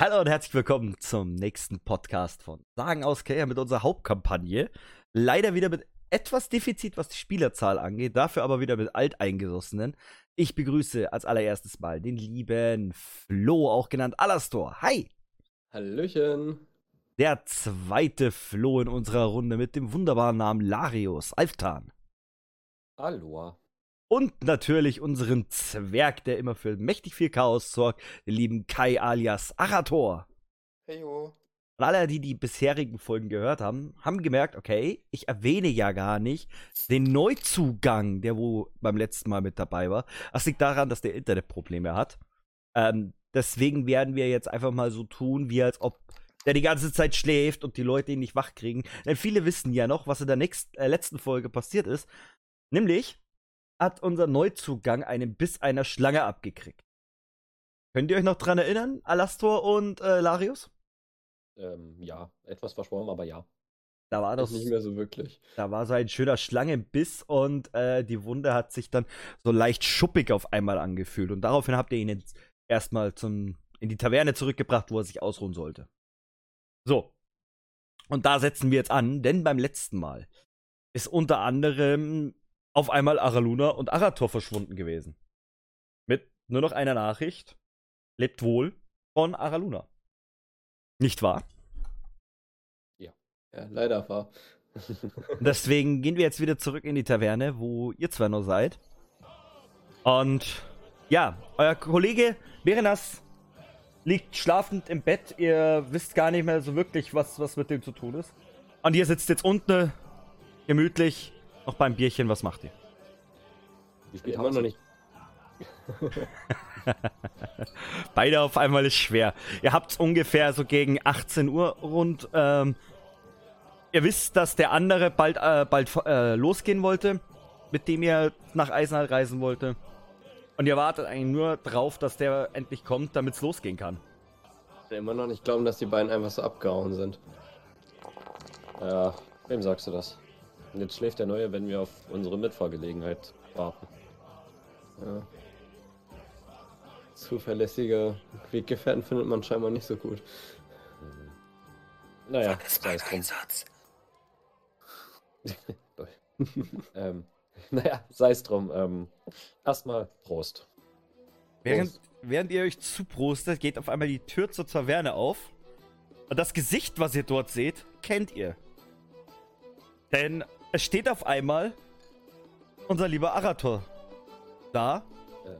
Hallo und herzlich willkommen zum nächsten Podcast von Sagen aus Kaya mit unserer Hauptkampagne. Leider wieder mit etwas Defizit, was die Spielerzahl angeht, dafür aber wieder mit Alteingesossenen. Ich begrüße als allererstes mal den lieben Flo, auch genannt Alastor. Hi! Hallöchen! Der zweite Flo in unserer Runde mit dem wunderbaren Namen Larius, Alftan. Hallo. Und natürlich unseren Zwerg, der immer für mächtig viel Chaos sorgt, den lieben Kai alias Arator. Heyo. Und alle, die die bisherigen Folgen gehört haben, haben gemerkt, okay, ich erwähne ja gar nicht den Neuzugang, der wo beim letzten Mal mit dabei war. Das liegt daran, dass der Internetprobleme hat. Ähm, deswegen werden wir jetzt einfach mal so tun, wie als ob der die ganze Zeit schläft und die Leute ihn nicht wach kriegen. Denn viele wissen ja noch, was in der nächsten, äh, letzten Folge passiert ist. Nämlich hat unser Neuzugang einen Biss einer Schlange abgekriegt. Könnt ihr euch noch dran erinnern, Alastor und äh, Larius? Ähm, ja, etwas verschwommen, aber ja. Da war das nicht mehr so wirklich. Da war so ein schöner Schlangenbiss und äh, die Wunde hat sich dann so leicht schuppig auf einmal angefühlt. Und daraufhin habt ihr ihn jetzt erstmal zum, in die Taverne zurückgebracht, wo er sich ausruhen sollte. So. Und da setzen wir jetzt an, denn beim letzten Mal ist unter anderem auf einmal Araluna und Arator verschwunden gewesen. Mit nur noch einer Nachricht. Lebt wohl von Araluna. Nicht wahr? Ja. Ja, leider wahr. Deswegen gehen wir jetzt wieder zurück in die Taverne, wo ihr zwei noch seid. Und ja, euer Kollege Berenas liegt schlafend im Bett. Ihr wisst gar nicht mehr so wirklich, was, was mit dem zu tun ist. Und ihr sitzt jetzt unten gemütlich noch beim Bierchen, was macht ihr? Spät haben wir noch nicht? Beide auf einmal ist schwer. Ihr habt ungefähr so gegen 18 Uhr rund. Ähm, ihr wisst, dass der andere bald, äh, bald äh, losgehen wollte, mit dem ihr nach Eisenhalt reisen wollte. Und ihr wartet eigentlich nur drauf, dass der endlich kommt, damit es losgehen kann. Ich will immer noch nicht glauben, dass die beiden einfach so abgehauen sind. Ja, wem sagst du das? Und jetzt schläft der Neue, wenn wir auf unsere Mitfahrgelegenheit warten. Ja. Zuverlässige Weggefährten findet man scheinbar nicht so gut. Naja, sei es drum. ähm, naja, sei es drum. Ähm, erstmal Prost. Während, Prost. während ihr euch zuprostet, geht auf einmal die Tür zur Taverne auf. Und das Gesicht, was ihr dort seht, kennt ihr. Denn es steht auf einmal unser lieber Arator da äh.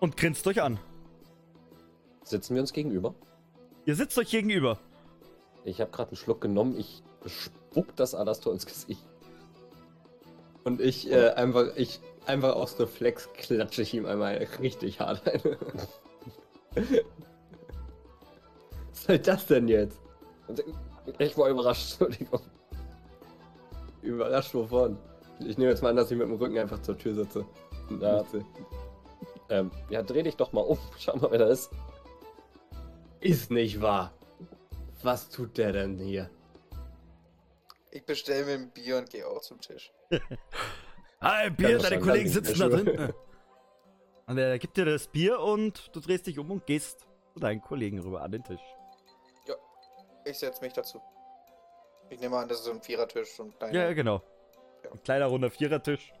und grinst euch an. Sitzen wir uns gegenüber? Ihr sitzt euch gegenüber. Ich habe gerade einen Schluck genommen. Ich spuck das Alastor ins Gesicht. Und ich äh, einfach, ich einfach aus Reflex klatsche ich ihm einmal richtig hart eine. Was soll das denn jetzt? Ich war überrascht, Entschuldigung. Überrascht wovon? Ich nehme jetzt mal an, dass ich mit dem Rücken einfach zur Tür sitze. Ja. Ähm, ja, dreh dich doch mal um. Schau mal, wer da ist. Ist nicht wahr. Was tut der denn hier? Ich bestelle mir ein Bier und gehe auch zum Tisch. Hi, Bier, deine Kollegen sitzen da drin. Und er gibt dir das Bier und du drehst dich um und gehst zu deinen Kollegen rüber an den Tisch. Ja, ich setze mich dazu. Ich nehme an, das ist so ein Vierertisch. So ein Ja, genau. Ja. Ein kleiner runder Vierertisch.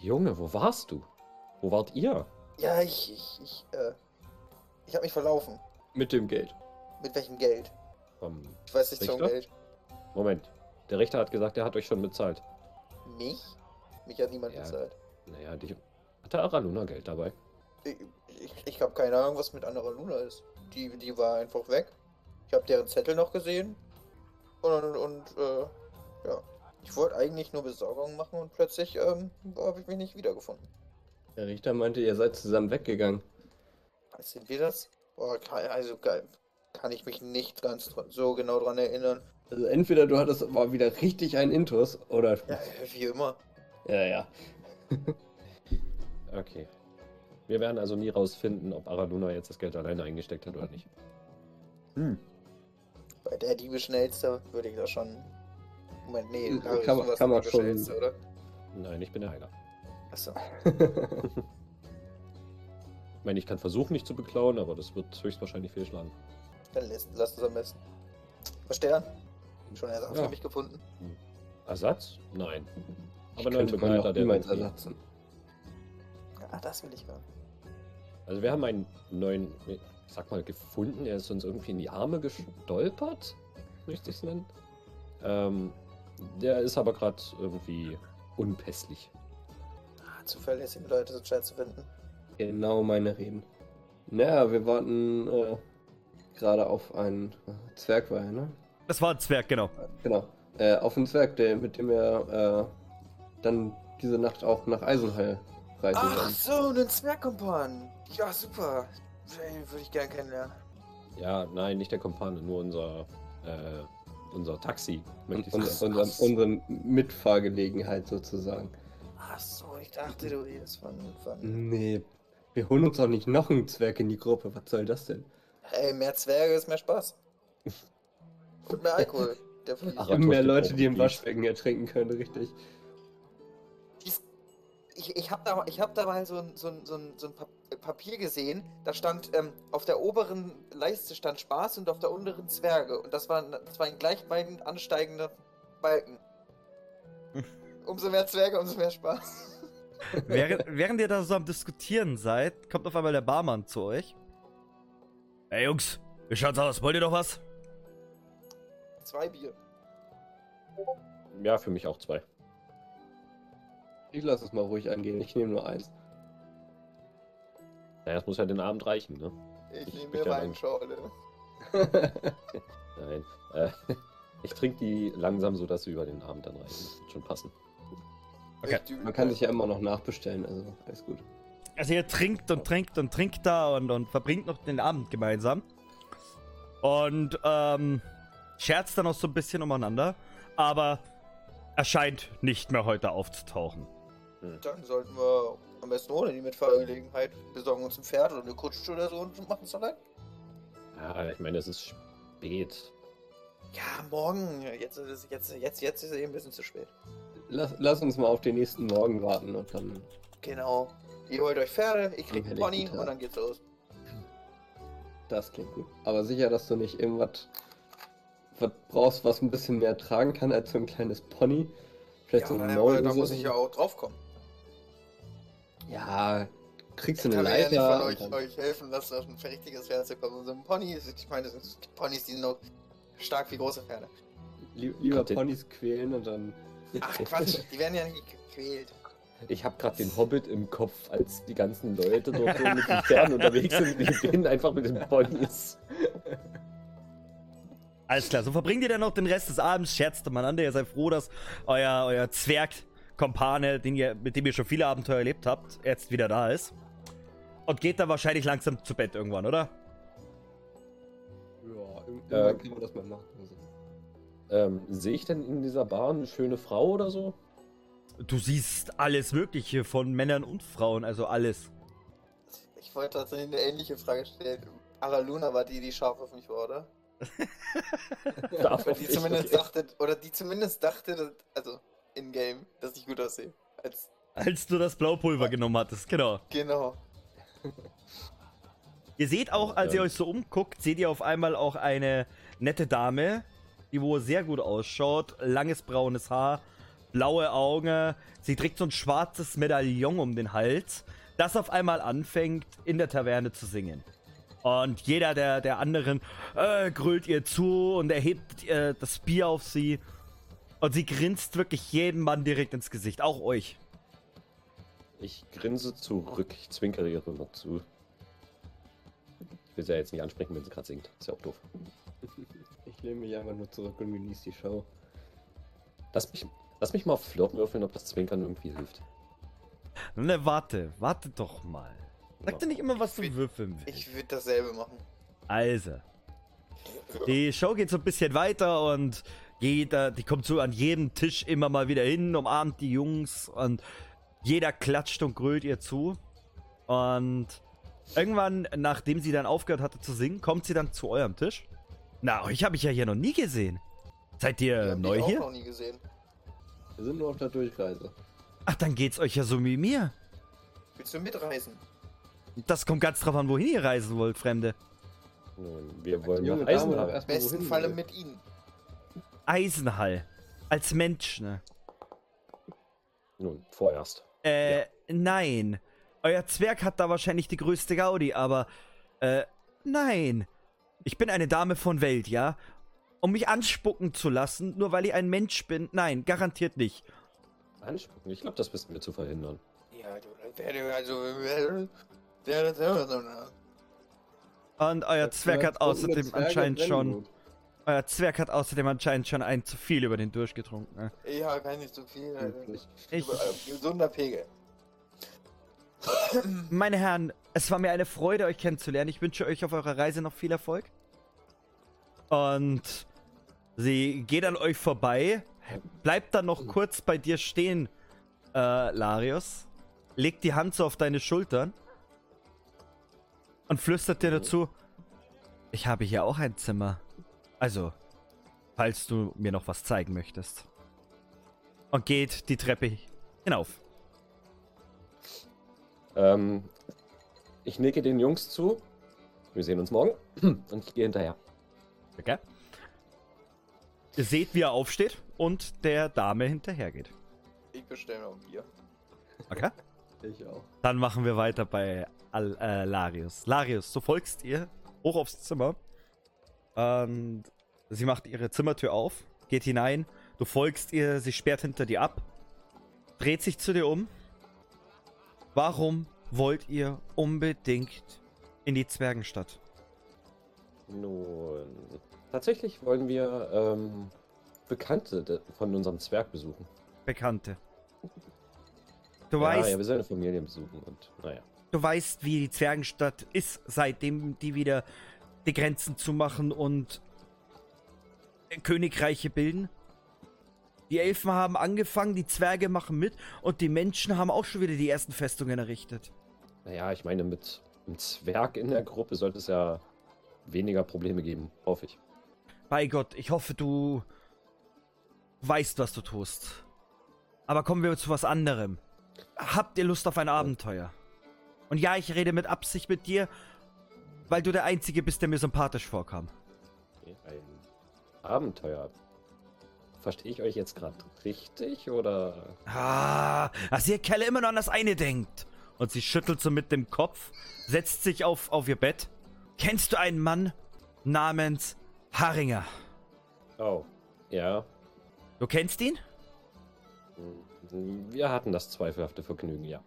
Junge, wo warst du? Wo wart ihr? Ja, ich, ich, ich, äh, ich habe mich verlaufen. Mit dem Geld. Mit welchem Geld? Vom ich weiß nicht zum Geld. Moment, der Richter hat gesagt, er hat euch schon bezahlt. Mich? Mich hat niemand ja, bezahlt. Naja, dich, hat der Araluna Geld dabei? Ich, ich, ich habe keine Ahnung, was mit Araluna ist. Die, die war einfach weg. Ich habe deren Zettel noch gesehen. Und, und äh, ja. Ich wollte eigentlich nur Besorgung machen und plötzlich ähm, habe ich mich nicht wiedergefunden. Der Richter meinte, ihr seid zusammen weggegangen. Sind wir das? Boah, also geil. Kann ich mich nicht ganz so genau dran erinnern. Also entweder du hattest mal wieder richtig einen Intus oder. Ja, wie immer. Ja, ja. okay. Wir werden also nie rausfinden, ob Araluna jetzt das Geld alleine eingesteckt hat oder nicht. Hm. Bei der Diebe schnellste würde ich das schon Moment, nee, da kann, man, kann man schon. Oder? Nein, ich bin der Heiler. Achso. ich meine, ich kann versuchen, mich zu beklauen, aber das wird höchstwahrscheinlich fehlschlagen. Dann lässt, lasst es am besten. Was Stern? Schon Ersatz Ja. für mich gefunden? Ersatz? Nein. Ich Aber könnte man Begleiter, auch der niemals irgendwie- ersetzen. Ja, das will ich hören. Also wir haben einen neuen, ich sag mal, gefunden. Er ist uns irgendwie in die Arme gestolpert, möchte ich es nennen. Ähm, der ist aber gerade irgendwie unpässlich. Ah, zuverlässige Leute sind schwer zu finden. Genau meine Reden. Naja, wir warten äh, gerade auf einen äh, Zwerg, war er, ne? Das war ein Zwerg, genau. Genau. Äh, auf einen Zwerg, der, mit dem wir äh, dann diese Nacht auch nach Eisenheil reisen Ach werden. so, einen Zwergkumpan. Ja, super. Den würde ich gern kennenlernen. Ja, nein, nicht der Kompane, nur unser, äh, unser Taxi, möchte ich und, unsere, unsere Mitfahrgelegenheit sozusagen. Ach so, ich dachte, du redest von, von Nee, wir holen uns auch nicht noch einen Zwerg in die Gruppe. Was soll das denn? Hey, mehr Zwerge ist mehr Spaß. Und mehr Alkohol. Ach, Und mehr Leute, die im. Waschbecken ertrinken können, richtig. Ich, ich habe da, ich hab da mal so ein, so ein, so ein, so ein äh, Papier gesehen, da stand ähm, auf der oberen Leiste stand Spaß und auf der unteren Zwerge. Und das waren, das waren gleichbleibend ansteigende Balken. Umso mehr Zwerge, umso mehr Spaß. während, während ihr da so am Diskutieren seid, kommt auf einmal der Barmann zu euch. Hey Jungs, wie schaut's aus? Wollt ihr doch was? Zwei Bier. Ja, für mich auch zwei. Ich lasse es mal ruhig angehen. Ich nehme nur eins. Naja, das muss ja den Abend reichen, ne? Ich Ich nehme mir ja meinen dann- Schorle. Nein. Äh, ich trinke die langsam, so dass sie über den Abend dann reichen. Das wird schon passen. Okay. Man kann sich ja immer noch nachbestellen, also alles gut. Also ihr trinkt und trinkt und trinkt da und, und verbringt noch den Abend gemeinsam. Und ähm, scherzt dann auch so ein bisschen umeinander. Aber erscheint nicht mehr heute aufzutauchen. Dann sollten wir am besten ohne die Mitfahrgelegenheit besorgen uns ein Pferd oder eine Kutsche oder so und machen es allein. Ja, ich meine, es ist spät. Ja, morgen. Jetzt ist es, jetzt, jetzt, jetzt ist es eben ein bisschen zu spät. Lass, lass uns mal auf den nächsten Morgen warten und dann. Genau. Ihr holt euch Pferde, ich krieg einen Pony und dann geht's los. Das klingt gut. Aber sicher, dass du nicht irgendwas was brauchst, was ein bisschen mehr tragen kann als so ein kleines Pony. Vielleicht so ein aber da muss ich ja auch drauf kommen. Ja, kriegst du Ich eine kann mir ja nicht Leiter. von und euch, euch helfen lassen, auf ein richtiges Pferd zu kommen. Und so ein Pony, ist- ich meine, das sind Ponys, die sind noch stark wie große Pferde. Li lieber den- Ponys quälen und dann. Ach Quatsch, die werden ja nicht gequält. Ich habe gerade den Hobbit im Kopf, als die ganzen Leute dort so mit den Pferden unterwegs sind. Die gehen einfach mit den Ponys. Alles klar, so verbringt ihr dann noch den Rest des Abends, scherzt miteinander. Ihr seid froh, dass euer, euer Zwergkompane, den ihr, mit dem ihr schon viele Abenteuer erlebt habt, jetzt wieder da ist. Und geht dann wahrscheinlich langsam zu Bett irgendwann, oder? Ja, irgendwann Äh, kann man das mal machen. Also. Ähm, Sehe ich denn in dieser Bar eine schöne Frau oder so? Du siehst alles Mögliche von Männern und Frauen, also alles. Ich wollte tatsächlich eine ähnliche Frage stellen. Araluna war die, die scharf auf mich war, oder? Darf die zumindest okay. dachte, oder die zumindest dachte, dass, also in-game, dass ich gut aussehe. Als, Als du das Blaupulver genommen hattest, genau. genau. Ihr seht auch, als ihr Ja. euch so umguckt, seht ihr auf einmal auch eine nette Dame, die wohl sehr gut ausschaut. Langes braunes Haar, blaue Augen. Sie trägt so ein schwarzes Medaillon um den Hals, das auf einmal anfängt, in der Taverne zu singen. Und jeder der, der anderen äh, grölt ihr zu und erhebt äh, das Bier auf sie. Und sie grinst wirklich jedem Mann direkt ins Gesicht, auch euch. Ich grinse zurück. Ich zwinkere ihr immer zu. Ich will sie ja jetzt nicht ansprechen, wenn sie gerade singt. Ist ja auch doof. Ich lehne mich einfach nur zurück und genieße die Show. Lass mich, lass mich mal auf Flirt würfeln, ob das Zwinkern irgendwie hilft. Ne, warte, warte doch mal. Sag dir nicht immer, was du würfeln willst. Ich würde dasselbe machen. Also. Die Show geht so ein bisschen weiter und jeder, die kommt so an jedem Tisch immer mal wieder hin, umarmt die Jungs und jeder klatscht und grölt ihr zu. Und irgendwann, nachdem sie dann aufgehört hatte zu singen, kommt sie dann zu eurem Tisch. Na, euch habe ich ja hier noch nie gesehen. Seid ihr neu ich auch hier? noch nie gesehen. Wir sind nur auf der Durchreise. Ach, dann geht's euch ja so wie mir. Willst du mitreisen? Das kommt ganz drauf an, wohin ihr reisen wollt, Fremde. Nun, wir wollen Junge nach doch Im besten Falle mit ihnen. Eisenhall. Als Mensch, ne? Nun, vorerst. Äh, nein. Euer Zwerg hat da wahrscheinlich die größte Gaudi, aber, äh, nein. Ich bin eine Dame von Welt, ja? Um mich anspucken zu lassen, nur weil ich ein Mensch bin, nein, garantiert nicht. Anspucken, ich glaube, das wissen wir zu verhindern. Ja, du, das wäre also. Und euer Zwerg hat außerdem anscheinend schon, gut. Euer Zwerg hat außerdem anscheinend schon ein zu viel über den durchgetrunken, ne? Ja, gar nicht so viel. Wirklich. Ich, Überall, gesunder Pegel. meine Herren, es war mir eine Freude, euch kennenzulernen. Ich wünsche euch auf eurer Reise noch viel Erfolg. Und sie geht an euch vorbei, bleibt dann noch kurz bei dir stehen, äh, Larius, legt die Hand so auf deine Schultern und flüstert dir dazu, ich habe hier auch ein Zimmer. Also, falls du mir noch was zeigen möchtest. Und geht die Treppe hinauf. Ähm, ich nicke den Jungs zu. Wir sehen uns morgen. Und ich gehe hinterher. Okay. Ihr seht, wie er aufsteht und der Dame hinterhergeht. Ich bestelle noch ein Bier. Okay. Ich auch. Dann machen wir weiter bei Al äh, Larius. Larius, du folgst ihr hoch aufs Zimmer. Und sie macht ihre Zimmertür auf, geht hinein. Du folgst ihr, sie sperrt hinter dir ab, dreht sich zu dir um. Warum wollt ihr unbedingt in die Zwergenstadt? Nun, tatsächlich wollen wir ähm, Bekannte von unserem Zwerg besuchen. Bekannte. Du ja, weißt, ja, wir sollen Familien besuchen und naja. du weißt, wie die Zwergenstadt ist, seitdem die wieder die Grenzen zumachen und Königreiche bilden. Die Elfen haben angefangen, die Zwerge machen mit und die Menschen haben auch schon wieder die ersten Festungen errichtet. Naja, ich meine, mit einem Zwerg in der Gruppe sollte es ja weniger Probleme geben, hoffe ich. Bei Gott, ich hoffe, du weißt, was du tust. Aber kommen wir zu was anderem. Habt ihr Lust auf ein Abenteuer? Und ja, ich rede mit Absicht mit dir, weil du der Einzige bist, der mir sympathisch vorkam. Ein Abenteuer. Verstehe ich euch jetzt gerade richtig oder? Ah, dass ihr Kerle immer nur an das eine denkt. Und sie schüttelt so mit dem Kopf, setzt sich auf, auf ihr Bett. Kennst du einen Mann namens Haringer? Oh, ja. Du kennst ihn? Wir hatten das zweifelhafte Vergnügen, ja.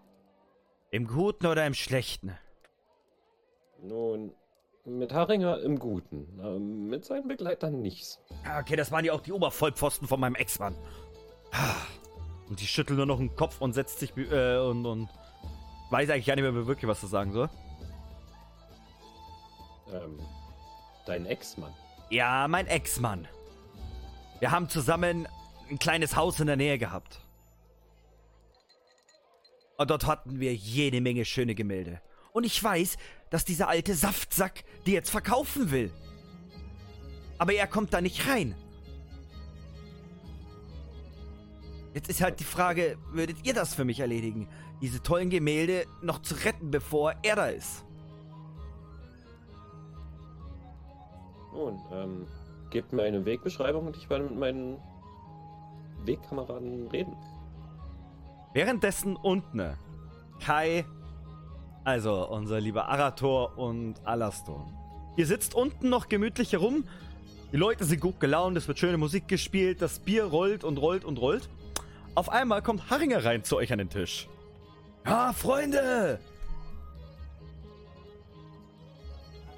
Im Guten oder im Schlechten? Nun, mit Haringer im Guten, mit seinen Begleitern nichts. Okay, das waren ja auch die Obervollpfosten von meinem Ex-Mann. Und die schüttelt nur noch den Kopf und setzt sich äh, und, und weiß eigentlich gar nicht mehr wirklich, was zu sagen soll. Ähm, dein Ex-Mann. Ja, mein Ex-Mann. Wir haben zusammen ein kleines Haus in der Nähe gehabt. Und dort hatten wir jede Menge schöne Gemälde. Und ich weiß, dass dieser alte Saftsack die jetzt verkaufen will. Aber er kommt da nicht rein. Jetzt ist halt die Frage, würdet ihr das für mich erledigen? Diese tollen Gemälde noch zu retten, bevor er da ist? Nun, ähm, gebt mir eine Wegbeschreibung und ich werde mit meinen Wegkameraden reden. Währenddessen unten Kai, also unser lieber Arator und Alastor. Ihr sitzt unten noch gemütlich herum. Die Leute sind gut gelaunt, es wird schöne Musik gespielt, das Bier rollt und rollt und rollt. Auf einmal kommt Haringer rein zu euch an den Tisch. Ja, Freunde!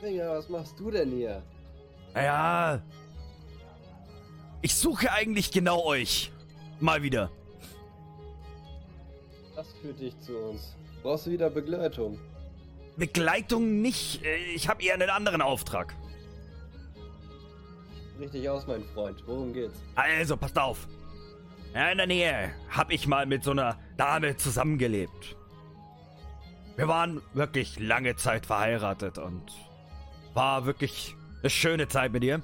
Finger, was machst du denn hier? Naja. Ich suche eigentlich genau euch. Mal wieder. Das führt dich zu uns. Brauchst du wieder Begleitung? Begleitung nicht. äh, Ich habe eher einen anderen Auftrag. Richtig aus, mein Freund. Worum geht's? Also, passt auf. In der Nähe hab ich mal mit so einer Dame zusammengelebt. Wir waren wirklich lange Zeit verheiratet und war wirklich eine schöne Zeit mit ihr.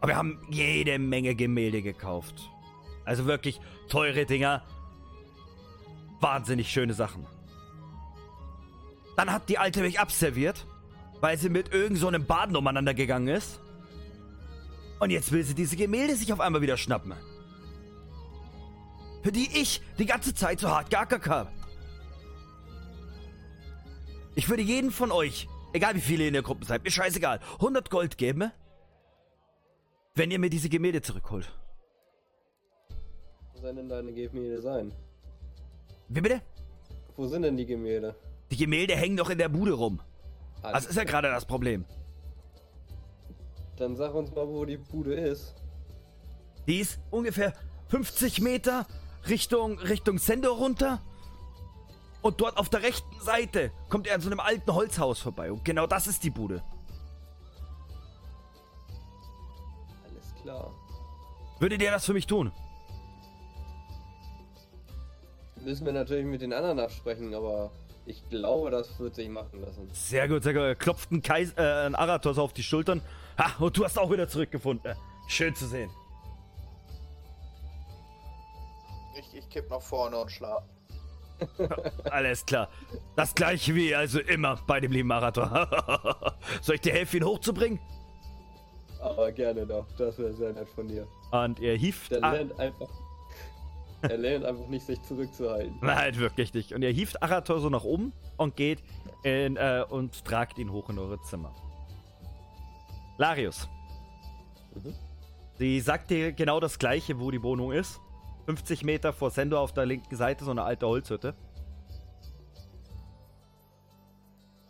Aber wir haben jede Menge Gemälde gekauft. Also wirklich teure Dinger. Wahnsinnig schöne Sachen. Dann hat die Alte mich abserviert weil sie mit irgend so einem Baden umeinander gegangen ist. Und jetzt will sie diese Gemälde sich auf einmal wieder schnappen. Für die ich die ganze Zeit so hart geackert habe. Ich würde jeden von euch, egal wie viele in der Gruppe seid, mir scheißegal, 100 Gold geben, wenn ihr mir diese Gemälde zurückholt. Sollen denn deine Gemälde sein? Wie bitte? Wo sind denn die Gemälde? Die Gemälde hängen doch in der Bude rum. Das ist ja gerade das Problem. Dann sag uns mal, wo die Bude ist. Die ist ungefähr 50 Meter Richtung, Richtung Sendor runter. Und dort auf der rechten Seite kommt er an so einem alten Holzhaus vorbei. Und genau das ist die Bude. Alles klar. Würdet ihr das für mich tun? Müssen wir natürlich mit den anderen absprechen, aber ich glaube, das wird sich machen lassen. Sehr gut, sehr gut. Er klopft ein, Kais äh, ein Aratos auf die Schultern. Ha, und du hast auch wieder zurückgefunden. Schön zu sehen. Ich, ich kipp nach vorne und schlaf. Alles klar. Das gleiche wie also immer bei dem lieben Arator. Soll ich dir helfen, ihn hochzubringen? Aber gerne doch, das wäre sehr nett von dir. Und er hieft. Der lernt einfach. Er lernt einfach nicht, sich zurückzuhalten. Nein, wirklich nicht. Und er hieft Arator so nach oben und geht in, äh, und tragt ihn hoch in eure Zimmer. Larius. Mhm. Sie sagt dir genau das gleiche, wo die Wohnung ist. 50 Meter vor Sendo auf der linken Seite, so eine alte Holzhütte.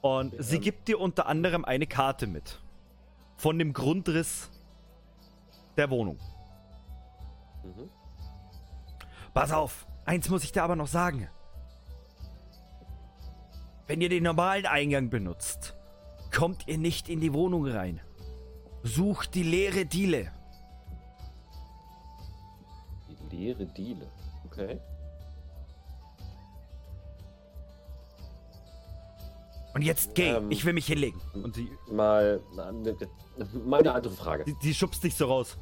Und sie gibt dir unter anderem eine Karte mit. Von dem Grundriss der Wohnung. Mhm. Pass auf, eins muss ich dir aber noch sagen. Wenn ihr den normalen Eingang benutzt, kommt ihr nicht in die Wohnung rein. Sucht die leere Diele. Die leere Diele. Okay. Und jetzt geh, Ähm. ich will mich hinlegen. Und sie, Mal, ne, eine andere Frage. sie schubst dich so raus.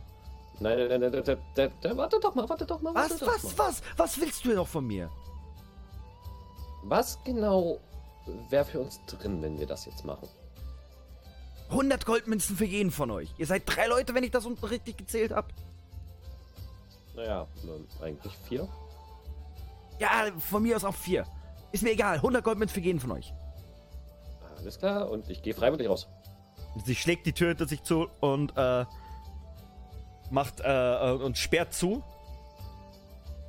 Nein, nein, nein, nein, nein, nein, nein, warte doch mal, warte doch mal. Was, warte doch was, mal. was? Was willst du noch von mir? Was genau wäre für uns drin, wenn wir das jetzt machen? 100 Goldmünzen für jeden von euch. Ihr seid drei Leute, wenn ich das unten richtig gezählt habe. Naja, ähm, eigentlich vier. Ja, von mir aus auch vier. Ist mir egal. 100 Goldmünzen für jeden von euch. Alles klar, und ich gehe freiwillig raus. Sie schlägt die Tür hinter sich zu und äh, macht äh, äh, und sperrt zu.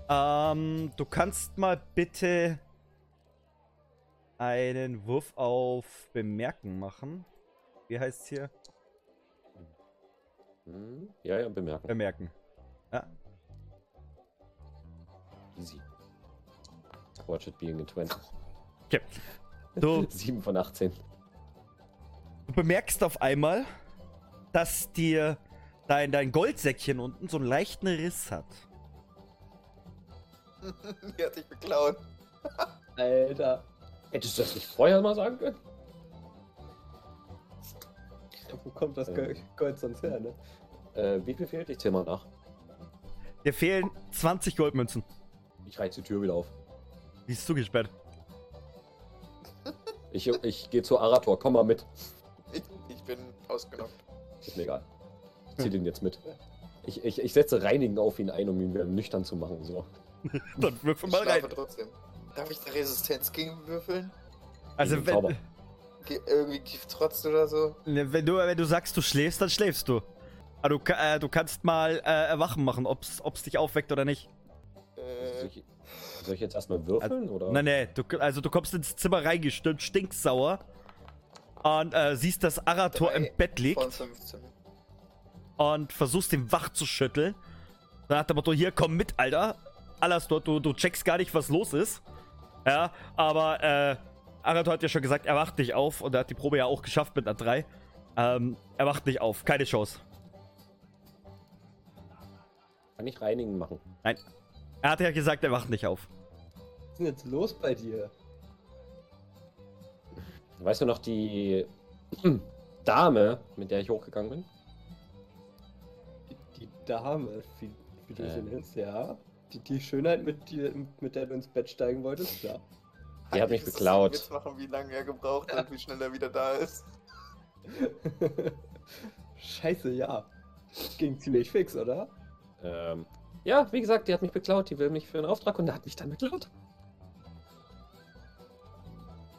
Ähm, du kannst mal bitte einen Wurf auf Bemerken machen. Wie heißt's hier? Hm, ja, ja, bemerken. Bemerken. Ja. Easy. Watch it being a 20. Okay. Du, 7 von 18. du bemerkst auf einmal, dass dir dein, dein Goldsäckchen unten so einen leichten Riss hat. Die hat dich beklaut. Alter. Hättest du das nicht vorher mal sagen können? Wo kommt das Gold Gold sonst her, ne? Äh, wie viel fehlt? Ich zähl mal nach. Dir fehlen 20 Goldmünzen. Ich reiß die Tür wieder auf. Die ist zugesperrt. Ich, ich gehe zu Arator, komm mal mit. Ich, ich bin ausgenockt. Ist mir egal. Ich zieh den jetzt mit. Ich, ich, ich setze Reinigen auf ihn ein, um ihn wieder nüchtern zu machen. So. Dann würfel Ich mal rein. schlafe trotzdem. Darf ich da Resistenz gegen würfeln? Also Gegen Zauber. wenn, Ge irgendwie Gifttrotz oder so? ne, wenn, du, wenn du sagst, du schläfst, dann schläfst du. Aber du, äh, du kannst mal äh, Erwachen machen, ob's, ob's dich aufweckt oder nicht. Soll Äh, ich, soll ich jetzt erstmal würfeln? oder? Nein, nein, du, also du kommst ins Zimmer reingestürmt, stinksauer. Und äh, siehst, dass Arator Drei im Bett liegt von 15. und versuchst den wach zu schütteln. Dann hat der Motto, hier, komm mit, Alter. Alles dort, du, du checkst gar nicht, was los ist. Ja, aber äh, Arator hat ja schon gesagt, er wacht nicht auf und er hat die Probe ja auch geschafft mit einer 3. Ähm, er wacht nicht auf, keine Chance. Kann ich Reinigen machen? Nein. Er hat ja gesagt, er wacht nicht auf. Was ist denn jetzt los bei dir? Weißt du noch die Dame, mit der ich hochgegangen bin? Dame, wie, wie du sie nennst, ja. Die, die Schönheit, mit, die, mit der du ins Bett steigen wolltest, ja. Die hat mich beklaut. Jetzt machen, wie lange er gebraucht hat, wie schnell er wieder da ist. Scheiße, ja. Ging ziemlich fix, oder? Ähm, ja, wie gesagt, die hat mich beklaut. Die will mich für einen Auftrag und der hat mich dann beklaut.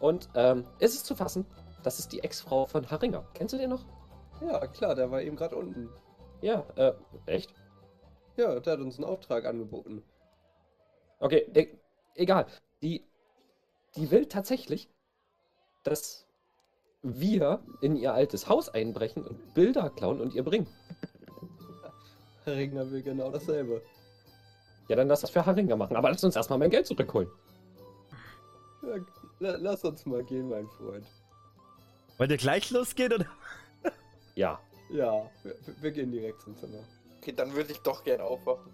Und ähm, ist es zu fassen, das ist die Ex-Frau von Haringer. Kennst du den noch? Ja, klar, der war eben gerade unten. Ja, äh, echt? Ja, der hat uns einen Auftrag angeboten. Okay, e egal. Die, die will tatsächlich, dass wir in ihr altes Haus einbrechen und Bilder klauen und ihr bringen. Regner will genau dasselbe. Ja, dann lass das für Haringer machen. Aber lass uns erstmal mein Geld zurückholen. Ja, la- lass uns mal gehen, mein Freund. Wollt ihr gleich losgehen oder? Ja. Ja, wir, wir gehen direkt zum Zimmer. Okay, dann würde ich doch gerne aufwachen.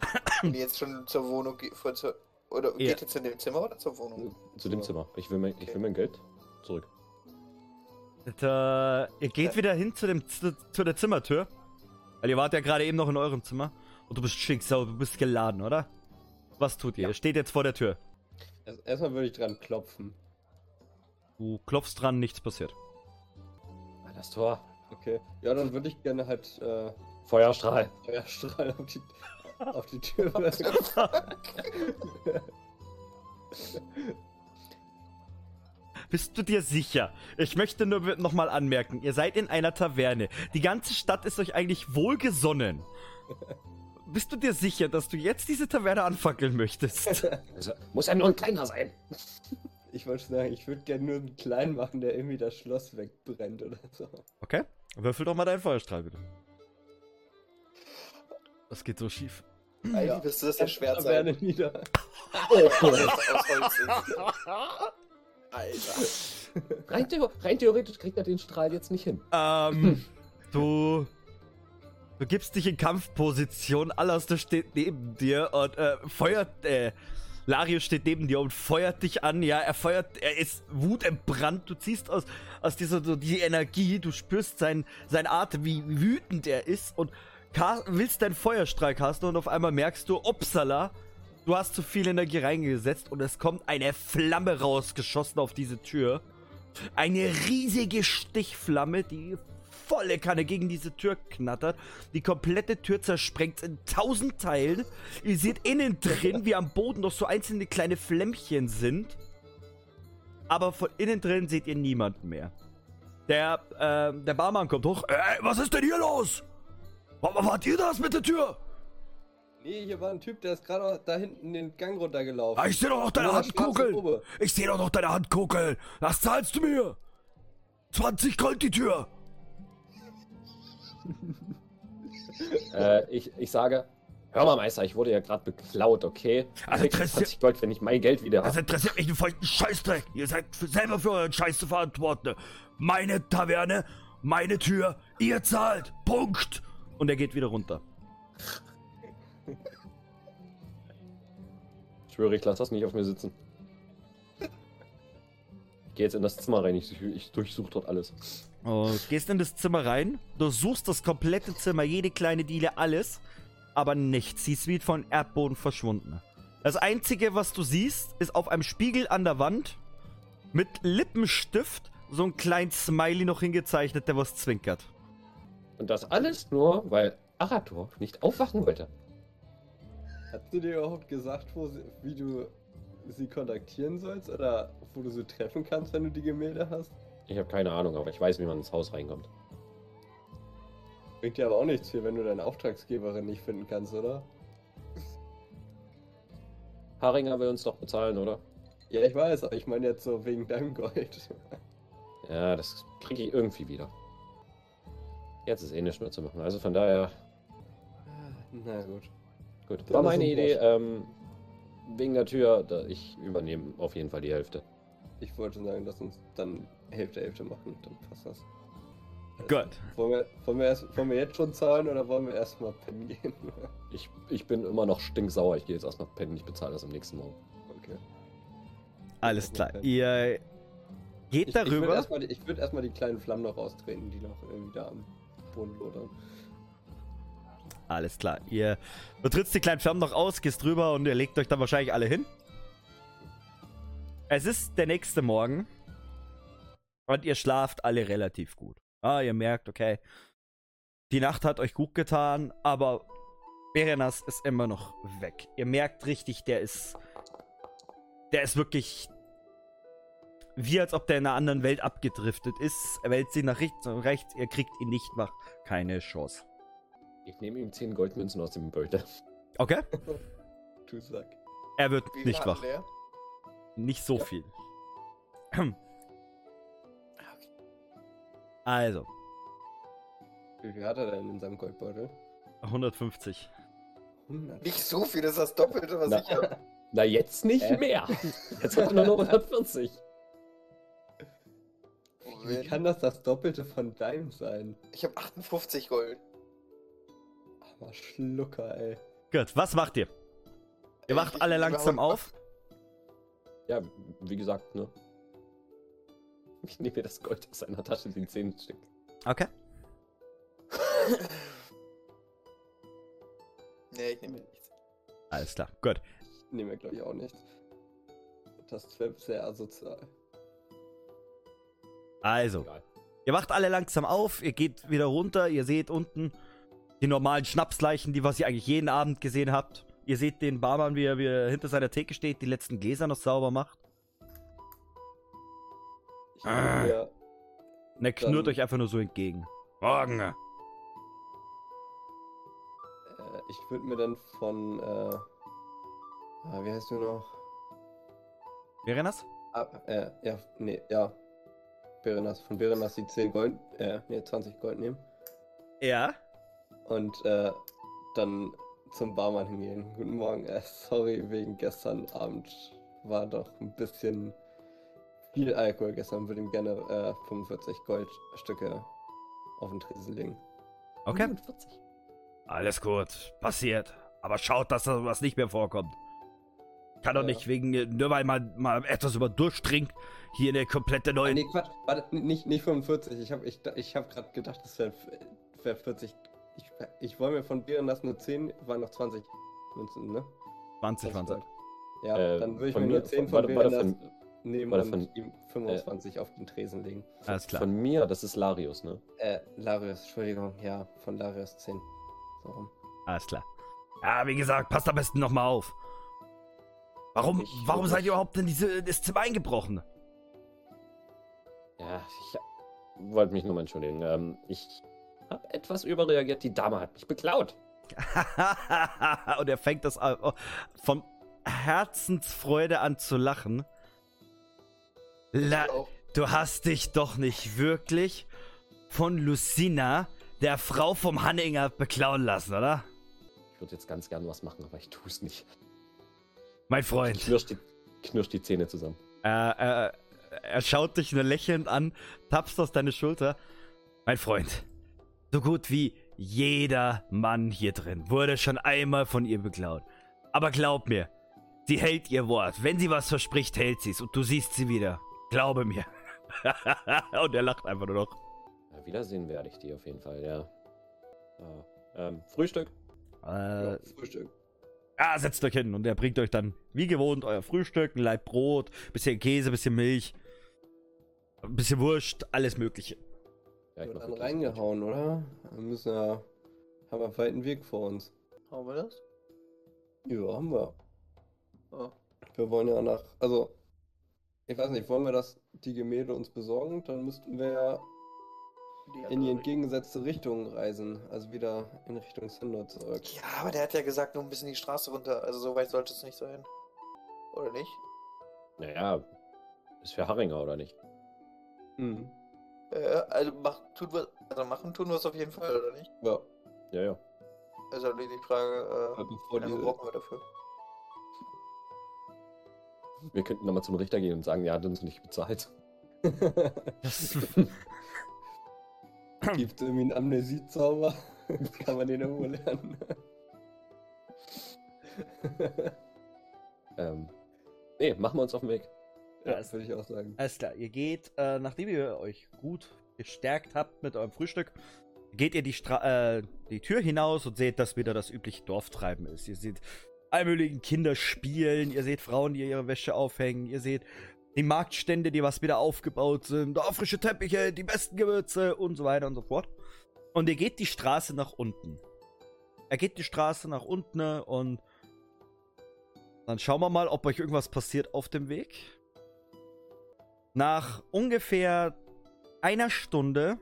Wenn ihr jetzt schon zur Wohnung geht, vor zur, oder Ja. geht jetzt in dem Zimmer oder zur Wohnung? Zu dem Zimmer. Ich will mein, ich will mein Geld zurück. Da, ihr geht wieder hin zu, dem, zu, zu der Zimmertür. Weil ihr wart ja gerade eben noch in eurem Zimmer. Und du bist schicksal, du bist geladen, oder? Was tut ihr? Ja. Ihr steht jetzt vor der Tür. Erst, erstmal würde ich dran klopfen. Du klopfst dran, nichts passiert. Ah, Das Tor. Okay. Ja, dann würde ich gerne halt äh, Feuerstrahl. Feuerstrahl auf die, auf die Tür. Bist du dir sicher? Ich möchte nur nochmal anmerken, ihr seid in einer Taverne. Die ganze Stadt ist euch eigentlich wohlgesonnen. Bist du dir sicher, dass du jetzt diese Taverne anfackeln möchtest? Also, muss ja nur ein kleiner sein. Ich wollte sagen, ich würde gerne nur einen kleinen machen, der irgendwie das Schloss wegbrennt oder so. Okay, würfel doch mal deinen Feuerstrahl, bitte. Das geht so schief. Eigentlich Ja. müsste das ja schwer Taverne sein. nieder. Ist. Alter. Rein, theo rein theoretisch kriegt er den Strahl jetzt nicht hin. Ähm, du. Du gibst dich in Kampfposition, Alastair steht neben dir und äh, feuert. Äh, Larius steht neben dir und feuert dich an. Ja, er feuert. Er ist wutentbrannt. Du ziehst aus, aus dieser so die Energie. Du spürst sein, sein Atem, wie wütend er ist und willst deinen Feuerstrahl casten und auf einmal merkst du, Upsala, du hast zu viel Energie reingesetzt und es kommt eine Flamme rausgeschossen auf diese Tür. Eine riesige Stichflamme, die volle Kanne gegen diese Tür knattert. Die komplette Tür zersprengt in tausend Teilen. Ihr seht innen drin, wie am Boden noch so einzelne kleine Flämmchen sind. Aber von innen drin seht ihr niemanden mehr. Der, ähm, der Barmann kommt hoch. Ey, was ist denn hier los? Warum wart ihr das mit der Tür? Nee, hier war ein Typ, der ist gerade da hinten den Gang runtergelaufen. Ah, ich sehe doch noch deine. Robe. Ich sehe doch noch deine Handkugeln. Was zahlst du mir? 20 Gold die Tür. Äh, ich, ich sage, hör mal, Meister, ich wurde ja gerade beklaut, okay? Also interessiert- 20 Gold, wenn ich mein Geld wieder Das habe. interessiert mich einen feuchten Scheißdreck. Ihr seid selber für euren Scheiß zu verantworten. Meine Taverne, meine Tür, ihr zahlt. Punkt. Und er geht wieder runter. Ich schwöre, ich lasse das nicht auf mir sitzen. Ich gehe jetzt in das Zimmer rein, ich, ich durchsuche dort alles. Und gehst in das Zimmer rein. Du suchst das komplette Zimmer, jede kleine Diele, alles. Aber nichts. Sie ist wie von Erdboden verschwunden. Das Einzige, was du siehst, ist auf einem Spiegel an der Wand mit Lippenstift so ein kleines Smiley noch hingezeichnet, der was zwinkert. Und das alles nur, weil Arator nicht aufwachen wollte. Hast du dir überhaupt gesagt, wo sie, wie du sie kontaktieren sollst oder wo du sie treffen kannst, wenn du die Gemälde hast? Ich habe keine Ahnung, aber ich weiß, wie man ins Haus reinkommt. Bringt dir aber auch nichts viel, wenn du deine Auftragsgeberin nicht finden kannst, oder? Haringer will uns doch bezahlen, oder? Ja, ich weiß, aber ich meine jetzt so wegen deinem Gold. Ja, das kriege ich irgendwie wieder. Jetzt ist eh nichts mehr zu machen. Also von daher, Na gut. gut. Dann War meine Idee, ähm, wegen der Tür, ich übernehme auf jeden Fall die Hälfte. Ich wollte sagen, lass uns dann Hälfte Hälfte machen, dann passt das. Gut. Wollen wir, wollen wir, erst, wollen wir jetzt schon zahlen oder wollen wir erstmal pennen gehen? Ich, ich bin immer noch stinksauer. Ich gehe jetzt erstmal pennen. Ich bezahle das am nächsten Morgen. okay. Alles klar. Ihr geht Ich, ich würde darüber. erstmal würd erstmal die kleinen Flammen noch austreten, die noch irgendwie da am Boden lodern. Alles klar. Ihr betritt die kleinen Flammen noch aus, gehst drüber und ihr legt euch dann wahrscheinlich alle hin. Es ist der nächste Morgen. Und ihr schlaft alle relativ gut. Ah, ihr merkt, okay, die Nacht hat euch gut getan, aber Berenas ist immer noch weg. Ihr merkt richtig, der ist. Der ist wirklich. Wie als ob der in einer anderen Welt abgedriftet ist. Er wälzt sich nach rechts und rechts, ihr kriegt ihn nicht wach. Keine Chance. Ich nehme ihm 10 Goldmünzen aus dem Beutel. Okay? Du Sack. Er wird Wie nicht wach. der? Nicht so Ja. viel. Also, Wie viel hat er denn in seinem Goldbeutel? 150. 100. Nicht so viel, das ist das Doppelte, was Na. ich habe. Na, jetzt nicht Äh. mehr. Jetzt hat er nur noch 140. Wie kann das das Doppelte von deinem sein? Ich habe 58 Gold. Aber Schlucker, ey. Gut, was macht ihr? Ihr wacht Ich- alle langsam auf. Ja, wie gesagt, ne? Ich nehme mir das Gold aus seiner Tasche, die 10 Stück. Okay. nee, ich nehme nichts. Alles klar, gut. Nehmen wir, glaube ich, auch nicht. Das wäre sehr asozial. Also, Egal. ihr wacht alle langsam auf, ihr geht wieder runter, ihr seht unten die normalen Schnapsleichen, die was ihr eigentlich jeden Abend gesehen habt. Ihr seht den Barmann, wie er, wie er hinter seiner Theke steht, die letzten Gläser noch sauber macht. Ich Ah. mir, Und er knurrt Dann- euch einfach nur so entgegen. Morgen. äh, ich würde mir dann von, äh, ah, wie heißt du noch? Wer das? Ah, äh, ja, nee, ja. Berenas, von Berenas die 10 Gold, äh, nee, 20 Gold nehmen. Ja. Und, äh, dann zum Barmann hingehen. Guten Morgen, äh, sorry, wegen gestern Abend war doch ein bisschen viel Alkohol gestern. Würde ihm gerne, äh, 45 Goldstücke auf den Tresen legen. Okay. 45. Alles gut, passiert. Aber schaut, dass das was nicht mehr vorkommt. Kann doch Ja. nicht wegen, äh, nur weil man mal etwas über durchdringt, hier eine komplette neue. Ah, nee, Quatsch, warte, nicht, nicht 45. Ich habe ich, ich hab gerade gedacht, es wäre wär 40. Ich, ich wollte mir von Berenas nur 10, waren noch 20 Münzen, ne? 20 waren es. Ja, Äh, dann würde ich von mir nur 10 von- von warte, warte, Nehmen warte, und von- ihm 25 auf den Tresen legen. Alles klar. Von mir, das ist Larius, ne? Äh, Larius, Entschuldigung, ja, von Larius 10. So rum. Alles klar. Ja, wie gesagt, passt am besten nochmal auf. Warum, Ich- warum seid ihr überhaupt in diese, das Zimmer eingebrochen? Ja, ich wollte mich nur mal entschuldigen. Ähm, ich habe etwas überreagiert. Die Dame hat mich beklaut. Und er fängt das an, oh, von Herzensfreude an zu lachen. La Ich du hast dich doch nicht wirklich von Lucina, der Frau vom Hanninger, beklauen lassen, oder? Ich würde jetzt ganz gern was machen, aber ich tue es nicht. Mein Ich Freund. knirsch die, knirsch die Zähne zusammen. Äh, äh, er schaut dich nur lächelnd an, tapst aus deine Schulter. Mein Freund, so gut wie jeder Mann hier drin wurde schon einmal von ihr beklaut. Aber glaub mir, sie hält ihr Wort. Wenn sie was verspricht, hält sie's und du siehst sie wieder. Glaube mir. und er lacht einfach nur noch. Ja, wiedersehen werde ich die auf jeden Fall, ja. ja. Ähm, Frühstück. Äh, Ja, Frühstück. ah, setzt euch hin und er bringt euch dann, wie gewohnt, euer Frühstück, ein Laib Brot, bisschen Käse, bisschen Milch, ein bisschen Wurst, alles Mögliche. Ja, ich dann reingehauen, oder? Wir müssen ja. Haben wir einen weiten Weg vor uns. Haben wir das? Ja, haben wir. Oh. Wir wollen ja nach. Also, ich weiß nicht, wollen wir das, die Gemälde uns besorgen? Dann müssten wir ja in die entgegengesetzte Richtung reisen. Also wieder in Richtung Sindor zurück. Ja, aber der hat ja gesagt, nur ein bisschen die Straße runter. Also so weit sollte es nicht sein. Oder nicht? Naja, ist für Haringer, oder nicht? Hm. Äh, also, mach, tun wir, also machen tun wir es auf jeden Fall, oder nicht? Ja, Ja, ja. Also die die Frage, äh, bevor wie lange die. brauchen wir dafür? Wir könnten nochmal zum Richter gehen und sagen, er hat uns nicht bezahlt. Gibt irgendwie einen Amnesiezauber? Kann man den irgendwo lernen? Ähm, nee, machen wir uns auf den Weg. ja, das würde ich auch sagen. Alles klar, ihr geht, äh, nachdem ihr euch gut gestärkt habt mit eurem Frühstück, geht ihr die, Stra äh, die Tür hinaus und seht, dass wieder das übliche Dorftreiben ist. Ihr seht allmöglichen Kinder spielen, ihr seht Frauen, die ihre Wäsche aufhängen, ihr seht die Marktstände, die was wieder aufgebaut sind, da frische Teppiche, die besten Gewürze und so weiter und so fort. Und ihr geht die Straße nach unten. Er geht die Straße nach unten und dann schauen wir mal, ob euch irgendwas passiert auf dem Weg. Nach ungefähr einer Stunde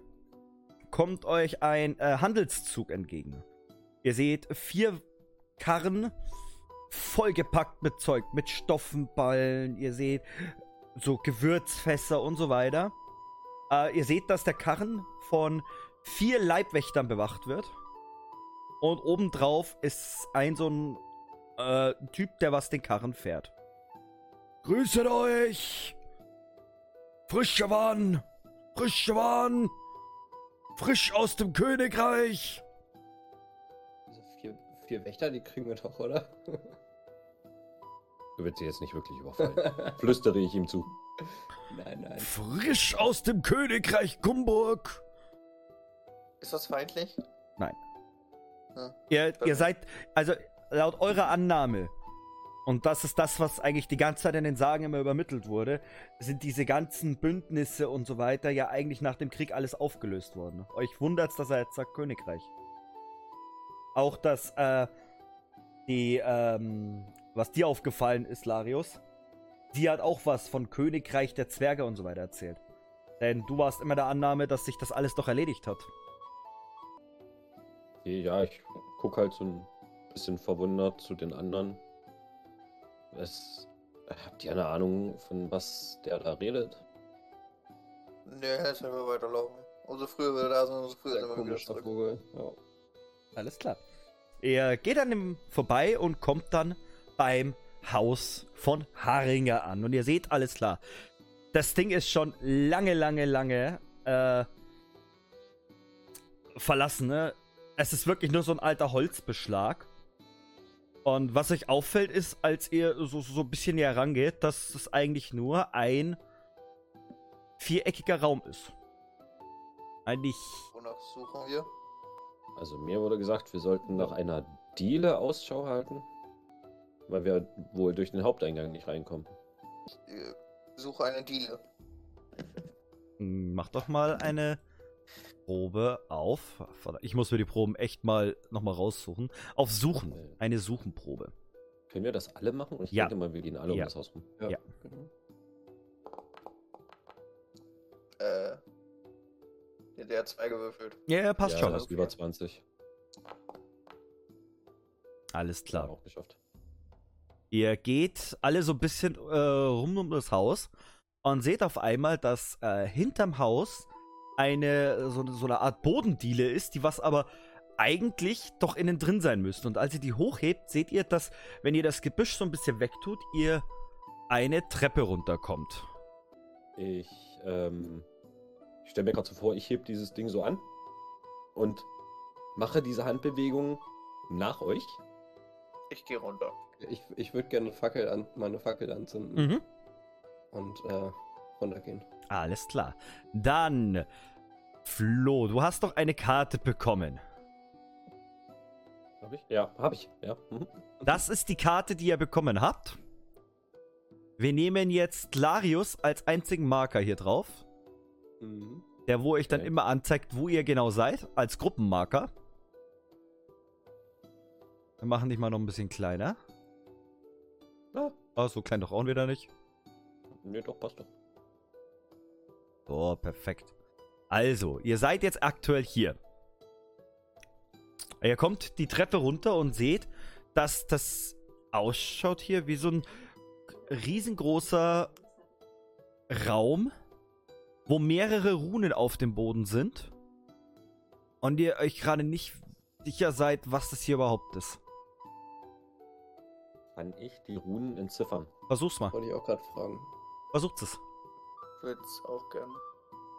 kommt euch ein äh, Handelszug entgegen. Ihr seht vier Karren vollgepackt mit Zeug, mit Stoffenballen. Ihr seht so Gewürzfässer und so weiter. Äh, ihr seht, dass der Karren von vier Leibwächtern bewacht wird. Und obendrauf ist ein so ein äh, Typ, der was den Karren fährt. Grüßet euch! Frische Waren! Frische Waren! Frisch aus dem Königreich! Diese vier, vier Wächter, die kriegen wir doch, oder? Du willst sie jetzt nicht wirklich überfallen. Flüstere ich ihm zu. Nein, nein. Frisch aus dem Königreich Gumburg! Ist das feindlich? Ihr, ihr seid, also laut eurer Annahme, und das ist das, was eigentlich die ganze Zeit in den Sagen immer übermittelt wurde, sind diese ganzen Bündnisse und so weiter ja eigentlich nach dem Krieg alles aufgelöst worden. Euch wundert's, dass er jetzt sagt Königreich. Auch dass, äh, die, ähm, was dir aufgefallen ist, Larius, die hat auch was von Königreich der Zwerge und so weiter erzählt. Denn du warst immer der Annahme, dass sich das alles doch erledigt hat. Ja, ich guck halt so ein bisschen verwundert zu den anderen. Es, habt ihr eine Ahnung, von was der da redet? Nee, jetzt werden wir weiterlaufen. Umso früher wir da sind, umso früher Sehr sind wir wieder zurück. Vogel. Ja. Alles klar. Er geht an ihm vorbei und kommt dann beim Haus von Haringer an. Und ihr seht, alles klar. Das Ding ist schon lange, lange, lange äh, verlassen. Ne? Es ist wirklich nur so ein alter Holzbeschlag. Und was euch auffällt, ist, als ihr so, so ein bisschen näher rangeht, dass es eigentlich nur ein viereckiger Raum ist. Eigentlich Wonach suchen wir? Also mir wurde gesagt, wir sollten nach einer Diele Ausschau halten. Weil wir wohl durch den Haupteingang nicht reinkommen. Ich äh, suche eine Diele. Mach doch mal eine Probe auf. Ich muss mir die Proben echt mal nochmal raussuchen. Auf Suchen. Eine Suchenprobe. Können wir das alle machen? Ich Ja. denke mal, wir gehen alle Ja. um das Haus rum. Ja. Genau. Äh. Der, hat zwei gewürfelt. Ja, ja, passt ja, schon. das ist über 20. Alles klar. Auch geschafft. Ihr geht alle so ein bisschen äh, rum um das Haus und seht auf einmal, dass äh, hinterm Haus eine so, so eine Art Bodendiele ist, die was aber eigentlich doch innen drin sein müsste. Und als ihr die hochhebt, seht ihr, dass, wenn ihr das Gebüsch so ein bisschen wegtut, ihr eine Treppe runterkommt. Ich, ähm, ich stelle mir gerade so vor, ich heb dieses Ding so an und mache diese Handbewegung nach euch. Ich gehe runter. Ich, ich würde gerne Fackel an, meine Fackel anzünden Mhm. und äh, runtergehen. Alles klar. Dann, Flo, du hast doch eine Karte bekommen. Hab ich? Ja, hab ich. Ja. Mhm. Das ist die Karte, die ihr bekommen habt. Wir nehmen jetzt Larius als einzigen Marker hier drauf. Mhm. Der, wo euch dann Okay. immer anzeigt, wo ihr genau seid, als Gruppenmarker. Wir machen dich mal noch ein bisschen kleiner. Ja. Oh, so klein doch auch wieder nicht. Nee, doch, passt doch. So, perfekt. Also, ihr seid jetzt aktuell hier. Ihr kommt die Treppe runter und seht, dass das ausschaut hier wie so ein riesengroßer Raum, wo mehrere Runen auf dem Boden sind. Und ihr euch gerade nicht sicher seid, was das hier überhaupt ist. Kann ich die Runen entziffern? Versuch's mal. Wollte ich auch gerade fragen. Versucht es. Ich würde es auch gern.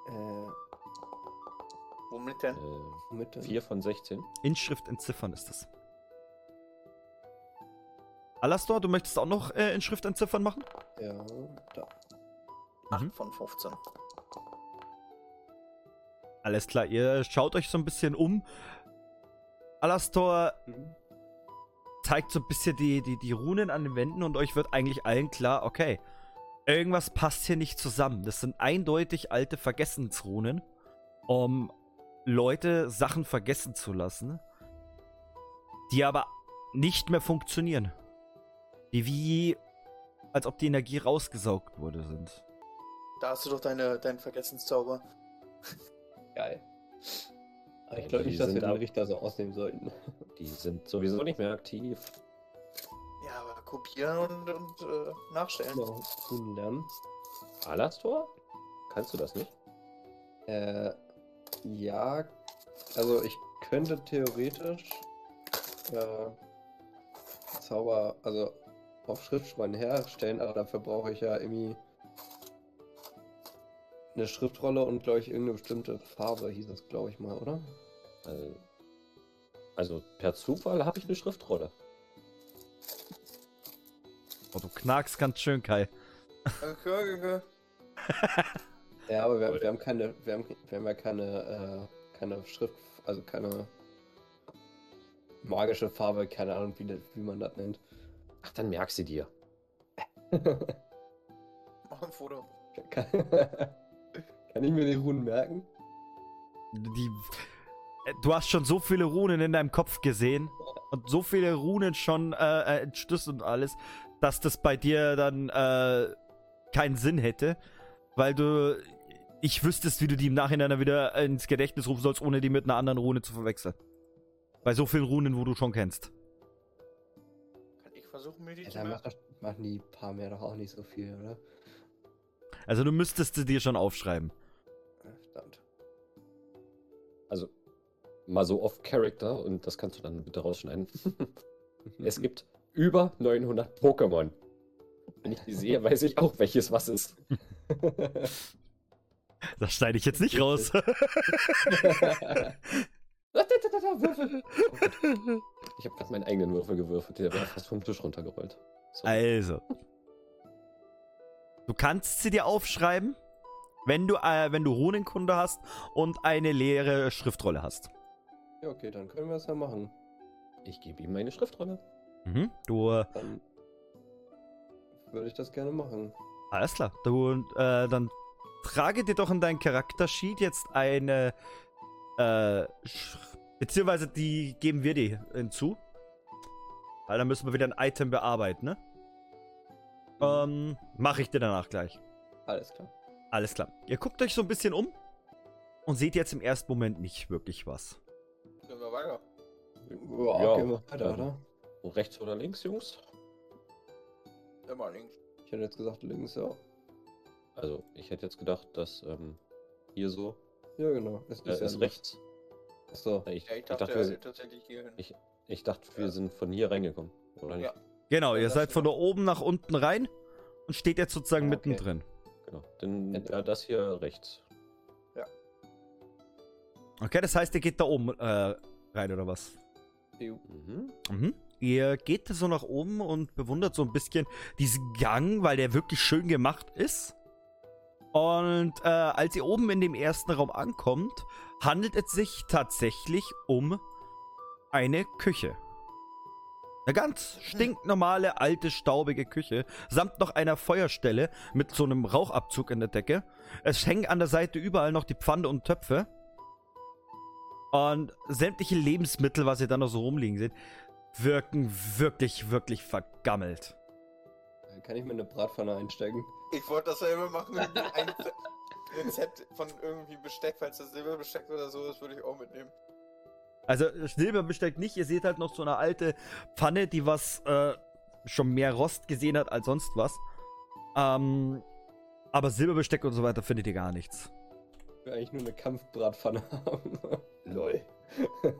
Äh, Womit denn? Äh, womit denn? 4 von 16. Inschrift entziffern ist es. Alastor, du möchtest auch noch äh, Inschrift entziffern machen? Ja, da. 8 Mhm. von 15. Alles klar, ihr schaut euch so ein bisschen um. Alastor Mhm. Zeigt so ein bisschen die, die, die Runen an den Wänden und euch wird eigentlich allen klar, okay, irgendwas passt hier nicht zusammen. Das sind eindeutig alte Vergessensrunen, um Leute Sachen vergessen zu lassen, die aber nicht mehr funktionieren. Die wie, als ob die Energie rausgesaugt wurde sind. Da hast du doch deine, deinen Vergessenszauber. Geil. Aber ich glaube nicht, dass wir den Richter so ausnehmen sollten. Die sind sowieso nicht mehr aktiv. Ja, aber kopieren und, und äh, nachstellen. Genau, Runen lernen. Alastor? Kannst du das nicht? Äh, ja, also ich könnte theoretisch äh, Zauber, also auf Schriftspuren herstellen, aber dafür brauche ich ja irgendwie eine Schriftrolle und glaube ich irgendeine bestimmte Farbe, hieß es glaube ich mal, oder? Also, also per Zufall habe ich eine Schriftrolle. Oh, du knackst ganz schön, Kai. Okay, okay. Ja, aber wir, wir haben keine, wir haben, wir haben ja keine, äh, keine Schrift, also keine magische Farbe, keine Ahnung, wie, wie man das nennt. Ach, dann merk sie dir. Mach ein Foto. Kann, kann ich mir die Runen merken? Die, du hast schon so viele Runen in deinem Kopf gesehen und so viele Runen schon äh, äh, entschlüsselt und alles, dass das bei dir dann äh, keinen Sinn hätte, weil du ich wüsstest, wie du die im Nachhinein dann wieder ins Gedächtnis rufen sollst, ohne die mit einer anderen Rune zu verwechseln. Bei so vielen Runen, wo du schon kennst. Kann ich versuchen, mir die Ja, zu dann merken? macht das, machen die paar mehr doch auch nicht so viel, oder? Also du müsstest sie dir schon aufschreiben. Verdammt. Also mal so off-Character und das kannst du dann bitte rausschneiden. es gibt über 900 Pokémon. Wenn ich die sehe, weiß ich auch, welches was ist. Das schneide ich jetzt nicht raus. Würfel. Ich habe gerade meinen eigenen Würfel gewürfelt, der wäre fast vom Tisch runtergerollt. Sorry. Also. Du kannst sie dir aufschreiben, wenn du, äh, wenn du Runenkunde hast und eine leere Schriftrolle hast. Ja, okay, dann können wir es ja machen. Ich gebe ihm meine Schriftrolle. Mhm. Du, äh, Dann würde ich das gerne machen. alles klar. Du, äh, dann trage dir doch in dein Charaktersheet jetzt eine, äh, beziehungsweise die geben wir dir hinzu. Weil dann müssen wir wieder ein Item bearbeiten, ne? Ähm, mache ich dir danach gleich. Alles klar. Alles klar. Ihr guckt euch so ein bisschen um und seht jetzt im ersten Moment nicht wirklich was. Wir weiter. Ja, Ja, gehen wir weiter, oder? Rechts oder links, Jungs? Immer links. Ich hätte jetzt gesagt links, ja. Also, ich hätte jetzt gedacht, dass ähm, hier so Ja, genau. Es äh, ist, ja rechts. Achso. Ich, Ja, ich ich dachte, dachte, wir, sind- tatsächlich hier hin. ich, ich dachte, wir sind von hier reingekommen. Oder nicht? Ja. Genau, Ja, ihr seid von da oben nach unten rein und steht jetzt sozusagen Ah, okay. mittendrin. Genau. Dann Ja, wäre das hier rechts. Okay, das heißt, ihr geht da oben äh, rein oder was? Mhm. Mhm. Ihr geht so nach oben und bewundert so ein bisschen diesen Gang, weil der wirklich schön gemacht ist. Und äh, als ihr oben in dem ersten Raum ankommt, handelt es sich tatsächlich um eine Küche. Eine ganz stinknormale, alte, staubige Küche, samt noch einer Feuerstelle mit so einem Rauchabzug in der Decke. Es hängen an der Seite überall noch die Pfanne und Töpfe. Und sämtliche Lebensmittel, was ihr da noch so rumliegen seht, wirken wirklich, wirklich vergammelt. Dann kann ich mir eine Bratpfanne einstecken. Ich wollte dasselbe machen. Irgendwie ein Rezept von irgendwie Besteck, falls das Silberbesteck oder so ist, würde ich auch mitnehmen. Also Silberbesteck nicht, ihr seht halt noch so eine alte Pfanne, die was äh, schon mehr Rost gesehen hat als sonst was. Ähm, aber Silberbesteck und so weiter findet ihr gar nichts. Ich will eigentlich nur eine Kampfbratpfanne haben. Lol.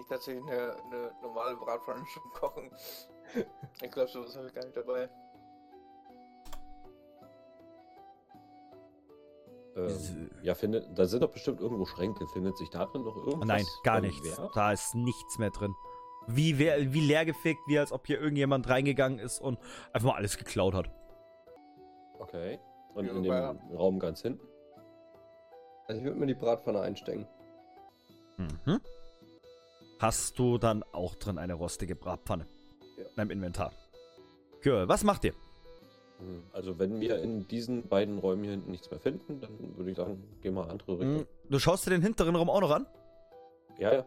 Ich tatsächlich eine, eine normale Bratpfanne schon kochen. Ich glaube, sowas habe ich gar nicht dabei. Ähm, ja, findet, da sind doch bestimmt irgendwo Schränke. Findet sich da drin noch irgendwas? Nein, gar nichts. Wert? Da ist nichts mehr drin. Wie, wer, wie leergefegt, wie als ob hier irgendjemand reingegangen ist und einfach mal alles geklaut hat. Okay. Und Ja, in dem wobei- Raum ganz hinten? Also ich würde mir die Bratpfanne einstecken. Mhm. Hast du dann auch drin eine rostige Bratpfanne? Ja. In deinem Inventar. Cool. Was macht ihr? Hm, Also wenn wir in diesen beiden Räumen hier hinten nichts mehr finden, dann würde ich sagen, gehen wir andere Richtung. Hm, Du schaust dir den hinteren Raum auch noch an? Ja, ja.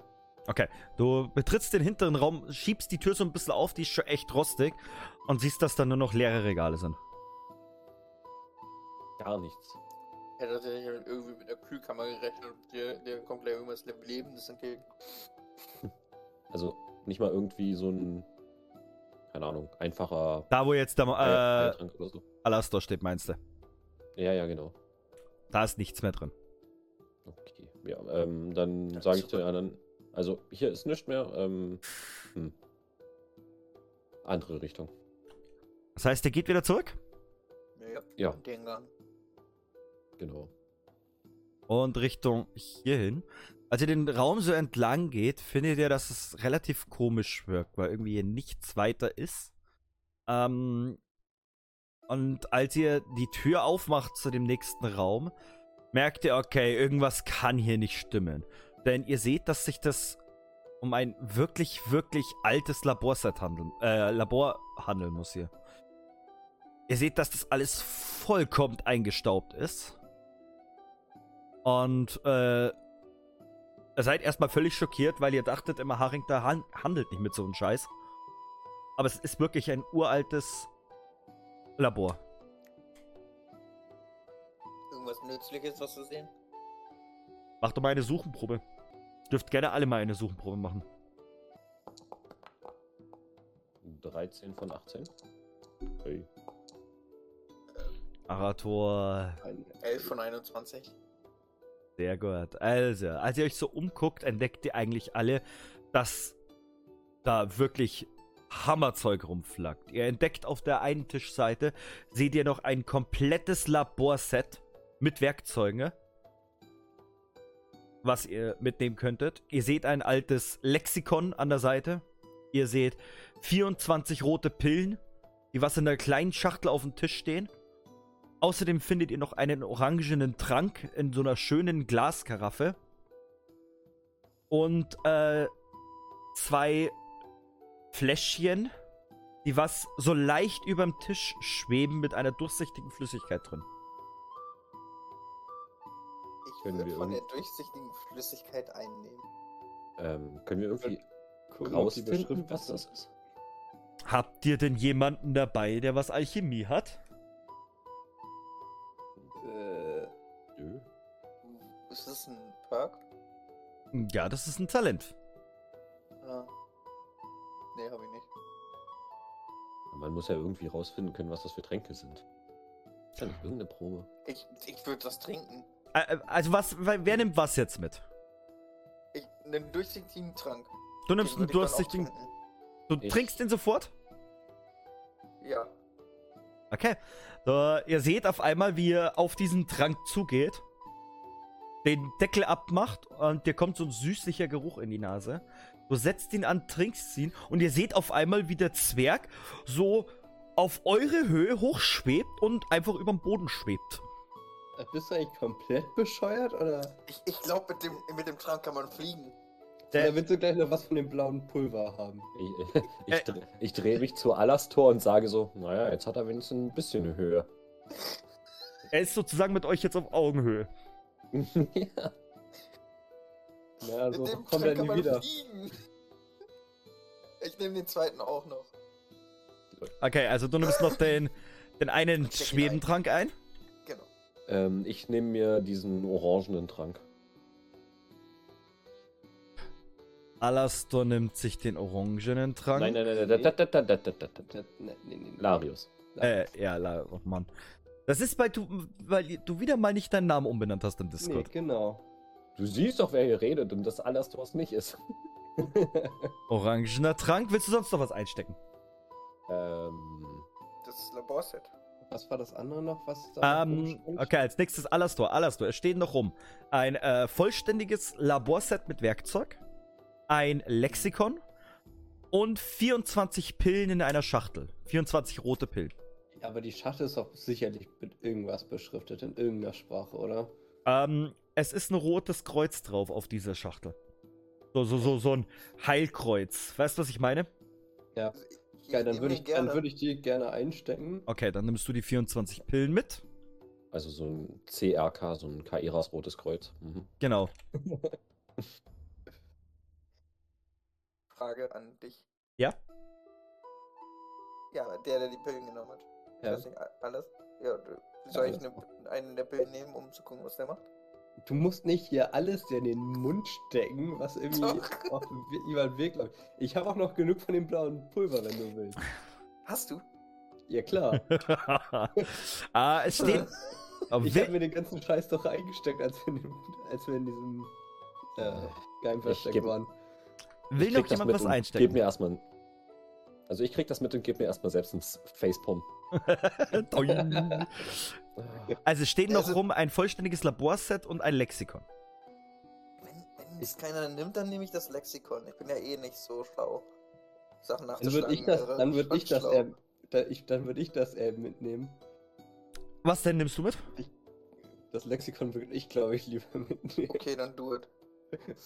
Okay, du betrittst den hinteren Raum, schiebst die Tür so ein bisschen auf, die ist schon echt rostig und siehst, dass da nur noch leere Regale sind. Gar nichts. Ich hätte tatsächlich irgendwie mit der Kühlkammer gerechnet und dir, dir kommt gleich irgendwas Lebendes entgegen. Also nicht mal irgendwie so ein, keine Ahnung, einfacher Da, wo jetzt der äh, Eiertrank oder so. Alastor steht, meinst du? Ja, ja, genau. Da ist nichts mehr drin. Okay. Ja, ähm, dann Dann sage ich den anderen, also hier ist nichts mehr. Ähm, hm. Andere Richtung. Das heißt, der geht wieder zurück Ja. Ja. Den Gang. Genau. und Richtung hierhin. Als ihr den Raum so entlang geht, findet ihr, dass es relativ komisch wirkt, weil irgendwie hier nichts weiter ist. Ähm, und als ihr die Tür aufmacht zu dem nächsten Raum, merkt ihr, okay, irgendwas kann hier nicht stimmen. Denn ihr seht, dass sich das um ein wirklich, wirklich altes Laborset handeln, äh, Labor handeln muss hier. Ihr seht, dass das alles vollkommen eingestaubt ist. Und äh, ihr seid erstmal völlig schockiert, weil ihr dachtet immer, Haring da han handelt nicht mit so einem Scheiß. Aber es ist wirklich ein uraltes Labor. Irgendwas Nützliches, was zu sehen? Macht doch mal eine Suchenprobe. Dürft gerne alle mal eine Suchenprobe machen. 13 von 18. Hey. Arator, Ein 11 von 21. sehr gut. Also, als ihr euch so umguckt, entdeckt ihr eigentlich alle, dass da wirklich Hammerzeug rumflackt. Ihr entdeckt auf der einen Tischseite, seht ihr noch ein komplettes Laborset mit Werkzeugen, was ihr mitnehmen könntet. Ihr seht ein altes Lexikon an der Seite. Ihr seht 24 rote Pillen, die was in einer kleinen Schachtel auf dem Tisch stehen. Außerdem findet ihr noch einen orangenen Trank in so einer schönen Glaskaraffe. Und äh, zwei Fläschchen, die was so leicht überm Tisch schweben mit einer durchsichtigen Flüssigkeit drin. Ich Können würde wir von der durchsichtigen Flüssigkeit einnehmen. Ähm, können wir irgendwie Gucken, rausfinden, was das ist? Habt ihr denn jemanden dabei, der was Alchemie hat? Das ein Perk? Ja, das ist ein Talent. Ah. Nee, hab ich nicht. Man muss ja irgendwie rausfinden können, was das für Tränke sind. Ist ja nicht irgendeine Probe. Ich, ich würde das trinken. Äh, also was, wer nimmt was jetzt mit? Ich, einen durchsichtigen Trank. Du nimmst Den einen durchsichtigen. Du Ich- trinkst den sofort? Ja. Okay. So, ihr seht auf einmal, wie ihr auf diesen Trank zugeht, den Deckel abmacht und dir kommt so ein süßlicher Geruch in die Nase. Du setzt ihn an, trinkst ihn und ihr seht auf einmal, wie der Zwerg so auf eure Höhe hochschwebt und einfach über dem Boden schwebt. äh, bist du eigentlich komplett bescheuert oder? Ich, ich glaube, mit dem, mit dem Trank kann man fliegen. Der- Oder willst du gleich noch was von dem blauen Pulver haben? Ich, ich, Äh. dre- ich drehe mich zu Alastor und sage so, naja, jetzt hat er wenigstens ein bisschen Höhe. Er ist sozusagen mit euch jetzt auf Augenhöhe. ja. Ja, also mit dem kommt Trank er kann nie man wieder. fliegen. Ich nehme den zweiten auch noch. Okay, also du nimmst noch den, den einen Schwebentrank ein. Genau. Ähm, ich nehme mir diesen orangenen Trank. Alastor nimmt sich den orangenen Trank. Nein, nein, nein, nein, da, da, da, da, da, da, da. Nee, nee, nee, nee. Larius. Äh, ja, la- oh Mann. Das ist, weil du, weil du wieder mal nicht deinen Namen umbenannt hast im Nee, Discord. genau. Du siehst doch, wer hier redet und das Alastors nicht ist. Orangener Trank. Willst du sonst noch was einstecken? ähm, Das Laborset. Was war das andere noch, was da Ähm, rumstand? okay, als nächstes Alastor. Alastor, es steht noch rum. Ein äh, vollständiges Laborset mit Werkzeug, ein Lexikon und 24 Pillen in einer Schachtel. 24 rote Pillen. Ja, aber die Schachtel ist doch sicherlich mit irgendwas beschriftet, in irgendeiner Sprache, oder? Ähm, es ist ein rotes Kreuz drauf auf dieser Schachtel. So, so, so, so ein Heilkreuz. Weißt du, was ich meine? Ja. Ich, Geil, dann nehm würde ich, dann würd ich die gerne einstecken. Okay, dann nimmst du die 24 Pillen mit. Also so ein CRK, so ein Kairas Rotes Kreuz. Mhm. Genau. Frage an dich. Ja? Ja, der, der die Pillen genommen hat. Ja. a- alles? Ja, soll ich ne, einen Pillen nehmen, um zu gucken, was der macht? Du musst nicht hier alles dir in den Mund stecken, was irgendwie auf den Weg läuft. Ich habe auch noch genug von dem blauen Pulver, wenn du willst. Hast du? Ja klar. ah, es steht. Ich habe mir den ganzen Scheiß doch eingesteckt, als wir in, dem, als wir in diesem äh, Geheimversteck waren. will Ich noch jemand was und Gib einstecken? mir erstmal. Also ich krieg das mit und gib mir erstmal selbst ins Facepalm. Also es steht noch Also- rum ein vollständiges Laborset und ein Lexikon. Wenn, wenn es keiner nimmt, dann nehme ich das Lexikon. Ich bin ja eh nicht so schlau. Sachen Dann würde ich das, wäre dann würde schon ich das, schlau. da, ich, dann würde ich das äh, mitnehmen. Was denn nimmst du mit? Das Lexikon würde ich, glaube ich, lieber mitnehmen. Okay, dann do it.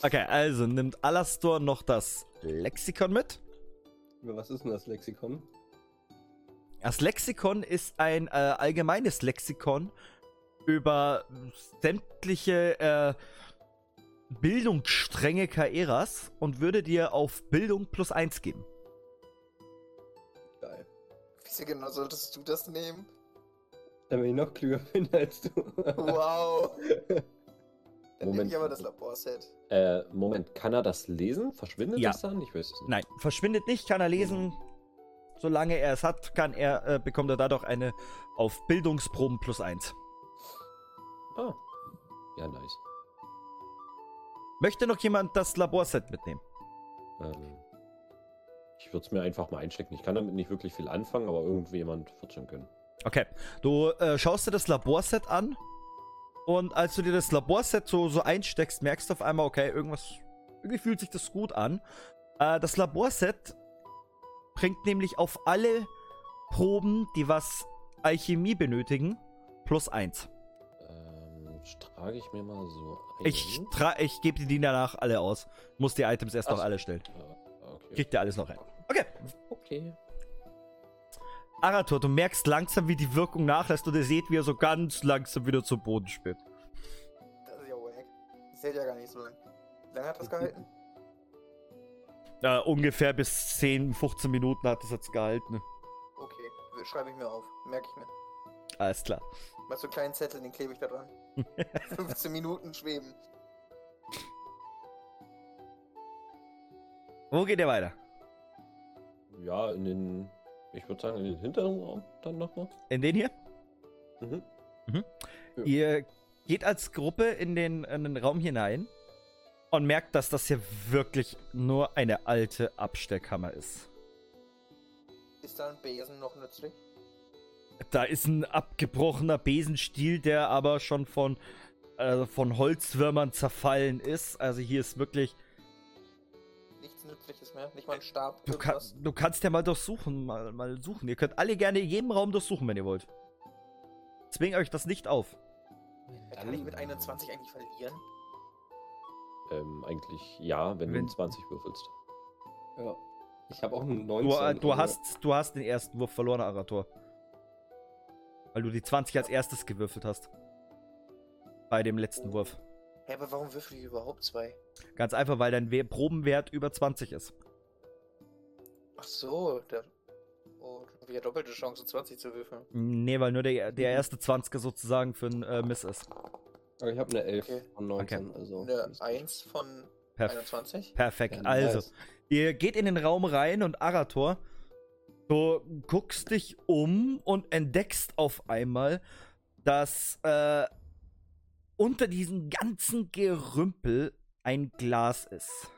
Okay, also nimmt Alastor noch das Lexikon mit. Über was ist denn das Lexikon? Das Lexikon ist ein äh, allgemeines Lexikon über sämtliche äh, Bildungsstränge Kaeras und würde dir auf Bildung plus 1 geben. Geil. Wieso genau solltest du das nehmen? Damit ich noch klüger bin als du. Wow. Dann nehme Moment. ich aber das Laborset. Äh, Moment, kann er das lesen? Verschwindet Ja. das dann? Ich weiß es nicht. Nein, verschwindet nicht, kann er lesen. Solange er es hat, kann er, äh, bekommt er dadurch eine auf Bildungsproben plus 1. Ah. Ja, nice. Möchte noch jemand das Laborset mitnehmen? Ähm, ich würde es mir einfach mal einstecken. Ich kann damit nicht wirklich viel anfangen, aber irgendjemand wird schon können. Okay, du äh, schaust dir das Laborset an und als du dir das Laborset so, so einsteckst, merkst du auf einmal, okay, irgendwas, irgendwie fühlt sich das gut an. Äh, das Laborset bringt nämlich auf alle Proben, die was Alchemie benötigen, plus eins. Ähm, trage ich mir mal so ein. Ich, ich gebe dir die danach alle aus. Muss die Items erst Ach noch alle stellen. Okay. Kriegt ihr alles noch rein. Okay. okay. Arator, du merkst langsam, wie die Wirkung nachlässt und ihr seht, wie er so ganz langsam wieder zu Boden spinnt. Das ist ja wack. Das hält ja gar nicht so lang. Wie lange hat das gehalten? Äh, ungefähr bis 10, 15 Minuten hat das jetzt gehalten. Okay, schreibe ich mir auf. Merke ich mir. Alles klar. Mal so einen kleinen Zettel, den klebe ich da dran. 15 Minuten schweben. Wo geht ihr weiter? Ja, in den. Ich würde sagen, in den hinteren Raum dann nochmal. In den hier? Mhm. Ihr geht als Gruppe in den, in den Raum hinein und merkt, dass das hier wirklich nur eine alte Abstellkammer ist. Ist da ein Besen noch nützlich? Da ist ein abgebrochener Besenstiel, der aber schon von, äh, von Holzwürmern zerfallen ist. Also hier ist wirklich. Nützliches mehr? Nicht mal ein Stab? Du, kann, du kannst ja mal durchsuchen, mal, mal suchen. Ihr könnt alle gerne in jedem Raum durchsuchen, wenn ihr wollt. Zwingt euch das nicht auf. Kann ich mit 21 eigentlich verlieren? Ähm, eigentlich ja, wenn, Wenn- du 20 würfelst. Ja. Ich habe auch einen Du, 19. äh, du, also- hast, du hast den ersten Wurf verloren, Arator. Weil du die 20 als erstes gewürfelt hast. Bei dem letzten Wurf. Hä, aber warum würfel ich überhaupt zwei? Ganz einfach, weil dein We Probenwert über 20 ist. Ach so, der. Oh, hab ich ja doppelte Chance, 20 zu würfeln. Nee, weil nur der, der erste 20er sozusagen für ein äh, Miss ist. Aber ich habe eine 11 Okay. von 19. Also Eine ist- 1 von Perf 21? perfekt. Ja, also, nice. ihr geht in den Raum rein und Arator, du guckst dich um und entdeckst auf einmal, dass äh, unter diesem ganzen Gerümpel ein Glas ist.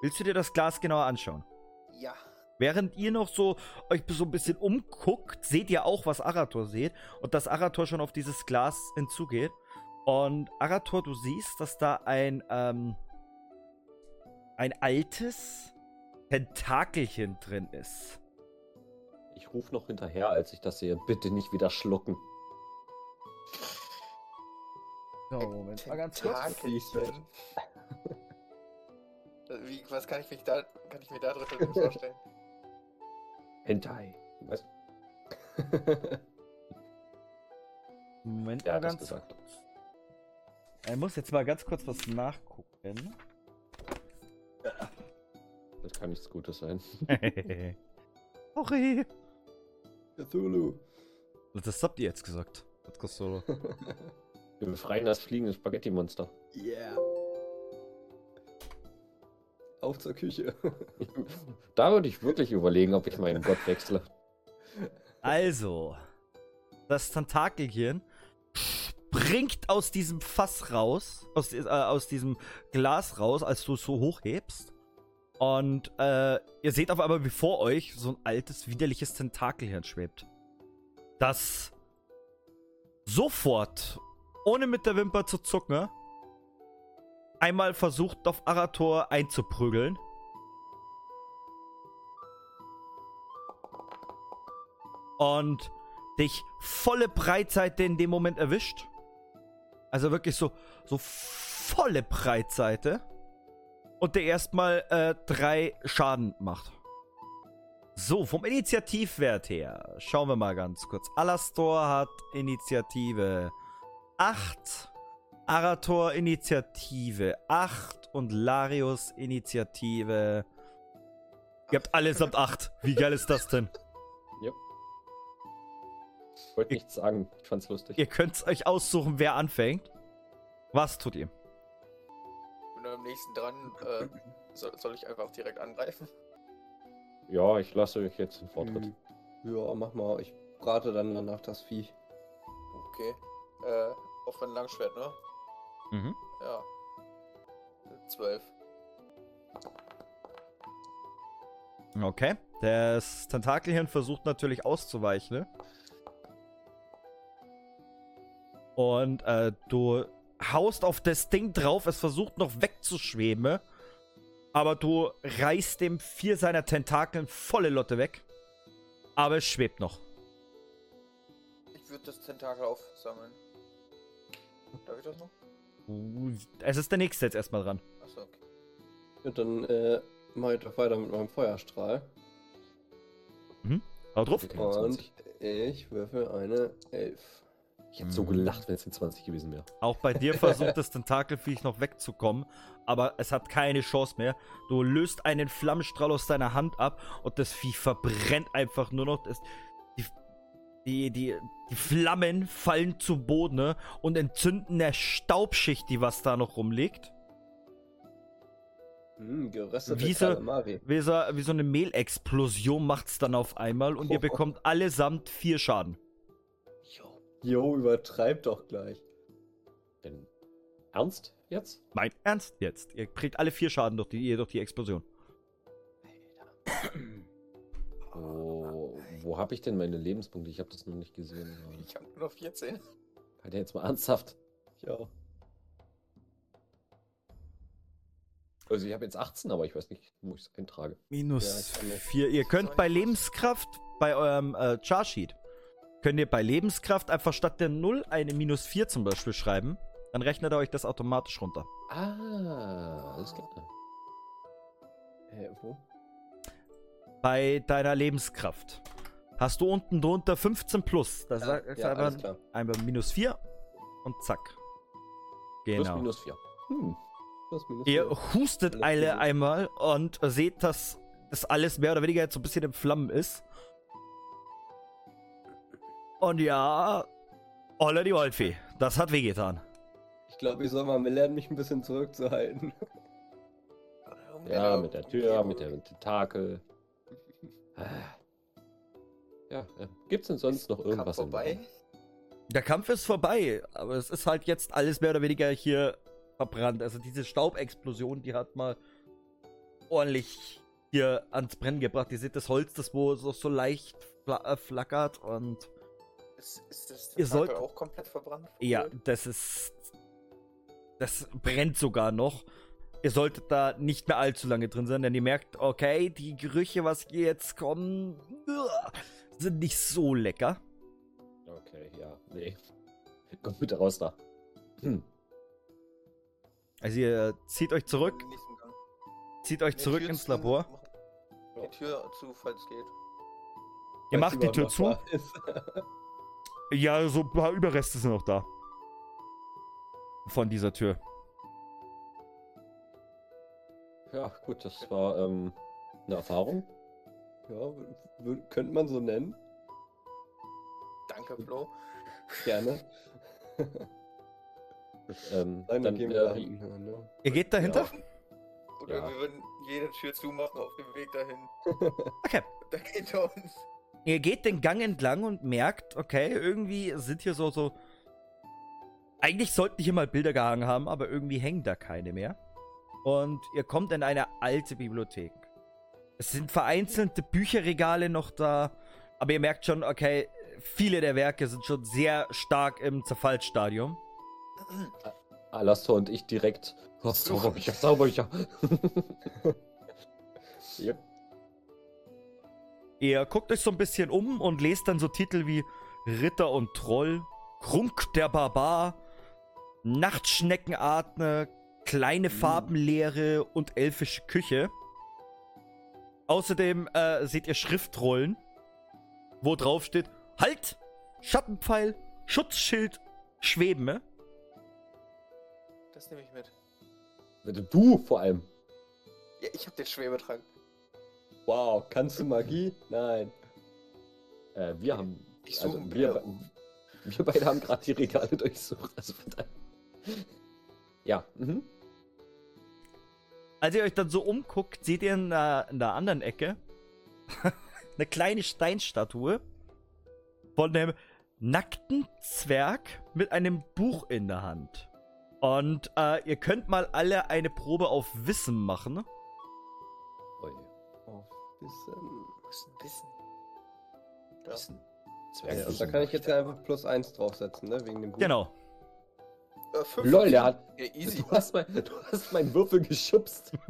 Willst du dir das Glas genauer anschauen? Ja. Während ihr noch so euch so ein bisschen umguckt, seht ihr auch, was Arator seht. Und dass Arator schon auf dieses Glas hinzugeht. Und Arator, du siehst, dass da ein, ähm, ein altes Tentakelchen drin ist. Ich rufe noch hinterher, als ich das sehe. Bitte nicht wieder schlucken. So, Moment, Tentakelchen. Wie, was kann ich, mich da, kann ich mir da drin vorstellen? Hentai. Was? Moment mal das ganz gesagt. kurz. Er muss jetzt mal ganz kurz was nachgucken. Das kann nichts Gutes sein. Sorry. Cthulhu. Das habt ihr jetzt gesagt. Das kostet Solo. Wir befreien das fliegende Spaghetti-Monster. Yeah. Auf zur Küche. Da würde ich wirklich überlegen, ob ich meinen Gott wechsle. Also, das Tentakelchen springt aus diesem Fass raus, aus, äh, aus diesem Glas raus, als du es so hochhebst. Und äh, ihr seht auf einmal wie vor euch so ein altes, widerliches Tentakelhirn schwebt. Das sofort, ohne mit der Wimper zu zucken, einmal versucht auf Arator einzuprügeln. Und dich volle Breitseite in dem Moment erwischt. Also wirklich so, so volle Breitseite. Und der erstmal äh, drei Schaden macht. So, vom Initiativwert her. Schauen wir mal ganz kurz. Alastor hat Initiative 8. Arator Initiative 8. Und Larius Initiative. Ihr habt allesamt 8. Wie geil ist das denn? Ich wollte nichts sagen. Ich fand's lustig. Ihr könnt euch aussuchen, wer anfängt. Was tut ihr? Bin am nächsten dran. Äh, soll, soll ich einfach direkt angreifen? Ja, ich lasse euch jetzt den Vortritt. Hm. Ja, mach mal. Ich brate dann danach das Vieh. Okay. Äh, auf mein Langschwert, ne? Mhm. Ja. Zwölf. Okay. Das Tentakelhirn versucht natürlich auszuweichen. ne? Und äh, du haust auf das Ding drauf, es versucht noch wegzuschweben. Aber du reißt dem vier seiner Tentakeln volle Lotte weg. Aber es schwebt noch. Ich würde das Tentakel aufsammeln. Darf ich das noch? Uh, Es ist der nächste jetzt erstmal dran. Achso, okay. Und dann äh, mache ich doch weiter mit meinem Feuerstrahl. Hau drauf. Okay. Und 20. ich würfel eine 11. Ich hätte so gelacht, wenn es in 20 gewesen wäre. Auch bei dir versucht das Tentakelviech noch wegzukommen, aber es hat keine Chance mehr. Du löst einen Flammenstrahl aus deiner Hand ab und das Vieh verbrennt einfach nur noch. Das, die, die, die, Flammen fallen zu Boden ne, und entzünden der Staubschicht, die was da noch rumliegt. Hm, geröstete Wie so- Kalamari. Wie so, wie so eine Mehlexplosion macht's dann auf einmal und ihr bekommt allesamt vier Schaden. Jo, übertreib doch gleich. Denn ernst jetzt? Mein Ernst jetzt. Ihr kriegt alle vier Schaden durch die, durch die Explosion. Wo, wo habe ich denn meine Lebenspunkte? Ich habe das noch nicht gesehen. Ich habe nur noch 14. Halt jetzt mal ernsthaft. Ja. Also ich habe jetzt 18, aber ich weiß nicht, wo ich es eintrage. Ja, Minus ich kann nicht. 4. Ihr könnt bei Lebenskraft, bei eurem äh, Charsheet, könnt ihr bei Lebenskraft einfach statt der 0 eine Minus 4 zum Beispiel schreiben. Dann rechnet er euch das automatisch runter. Ah, alles klar. Hä, wo? Bei deiner Lebenskraft hast du unten drunter 15 plus. Das Ja, ist ja, klar. einmal minus 4 und zack. Plus Genau. minus 4. Hm. Plus, minus Ihr vier. hustet Alles alle gut. einmal und seht, dass das alles mehr oder weniger jetzt so ein bisschen in Flammen ist. Und ja, Olle die Wolfi, das hat wehgetan. Ich glaube, ich soll mal lernen, mich ein bisschen zurückzuhalten. Ja, mit der Tür, mit der Tentakel. Ja, äh, gibt's denn sonst noch irgendwas im vorbei? Der Kampf ist vorbei, aber es ist halt jetzt alles mehr oder weniger hier verbrannt. Also diese Staubexplosion, die hat mal ordentlich hier ans Brennen gebracht. Ihr seht das Holz, das wo so, so leicht fla äh, flackert und Ist, ist das Ihr sollt- auch komplett verbrannt? ja, das ist das brennt sogar noch. Ihr solltet da nicht mehr allzu lange drin sein, denn ihr merkt, okay, die Gerüche, was hier jetzt kommen, uah, sind nicht so lecker. Okay, ja, nee. Kommt bitte raus da. Hm. Also ihr zieht euch zurück, zieht euch zurück ins Labor. Die Tür zu, falls geht. Ihr Falls macht die Tür zu. Ja, so ein paar Überreste sind noch da. Von dieser Tür. Ja, gut, das war ähm, eine Erfahrung. Ja, könnte man so nennen. Danke, Flo. Gerne. Ähm, Nein, dann gehen wir da äh, hinten hin, ne? Ihr geht dahinter? Oder Ja. wir würden jede Tür zumachen auf dem Weg dahin. Okay. Da geht er uns. Ihr geht den Gang entlang und merkt, okay, irgendwie sind hier so, so. Eigentlich sollten hier mal Bilder gehangen haben, aber irgendwie hängen da keine mehr. Und ihr kommt in eine alte Bibliothek. Es sind vereinzelte Bücherregale noch da, aber ihr merkt schon, okay, viele der Werke sind schon sehr stark im Zerfallsstadium. Alastor und ich direkt. Oh, Zauberbücher, Zauberbücher. Yep. Ihr guckt euch so ein bisschen um und lest dann so Titel wie Ritter und Troll, Krunk der Barbar, Nachtschneckenatme, kleine Farbenlehre und elfische Küche. Außerdem äh, seht ihr Schriftrollen, wo drauf steht: Halt! Schattenpfeil, Schutzschild, Schweben. Das nehme ich mit. Bitte du vor allem. Ja, ich hab den Schwebetrank. Wow, kannst du Magie? Nein. Äh, wir haben. Ich suche Also, wir, wir beide haben gerade die Regale durchsucht. Also daher- Ja. Mhm. Als ihr euch dann so umguckt, seht ihr in der, in der anderen Ecke eine kleine Steinstatue von einem nackten Zwerg mit einem Buch in der Hand. Und äh, ihr könnt mal alle eine Probe auf Wissen machen. Ui. Auf Wissen. Was ein Wissen. Ja. Wissen. Ja, und da kann ich jetzt einfach plus eins draufsetzen, ne? Wegen dem Buch. Genau. Äh, fünf Lol, der hat. Ja, easy. Du hast, mein, du hast meinen Würfel geschubst.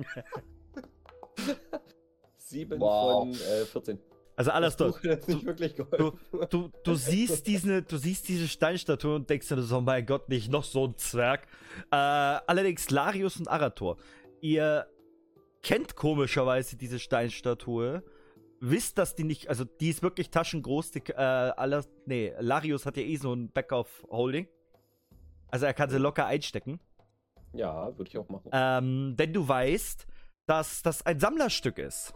Sieben Wow. von äh, 14. Also alles nicht wirklich geholfen. Du, du siehst diese, du siehst diese Steinstatue und denkst dir so, mein Gott, nicht noch so ein Zwerg. Äh, allerdings Larius und Arator. Ihr kennt komischerweise diese Steinstatue. Wisst, dass die nicht, also die ist wirklich taschengroß. Die, äh, aller, nee, Larius hat ja eh so ein Back-of-Holding. Also er kann sie locker einstecken. Ja, würde ich auch machen. Ähm, denn du weißt, dass das ein Sammlerstück ist.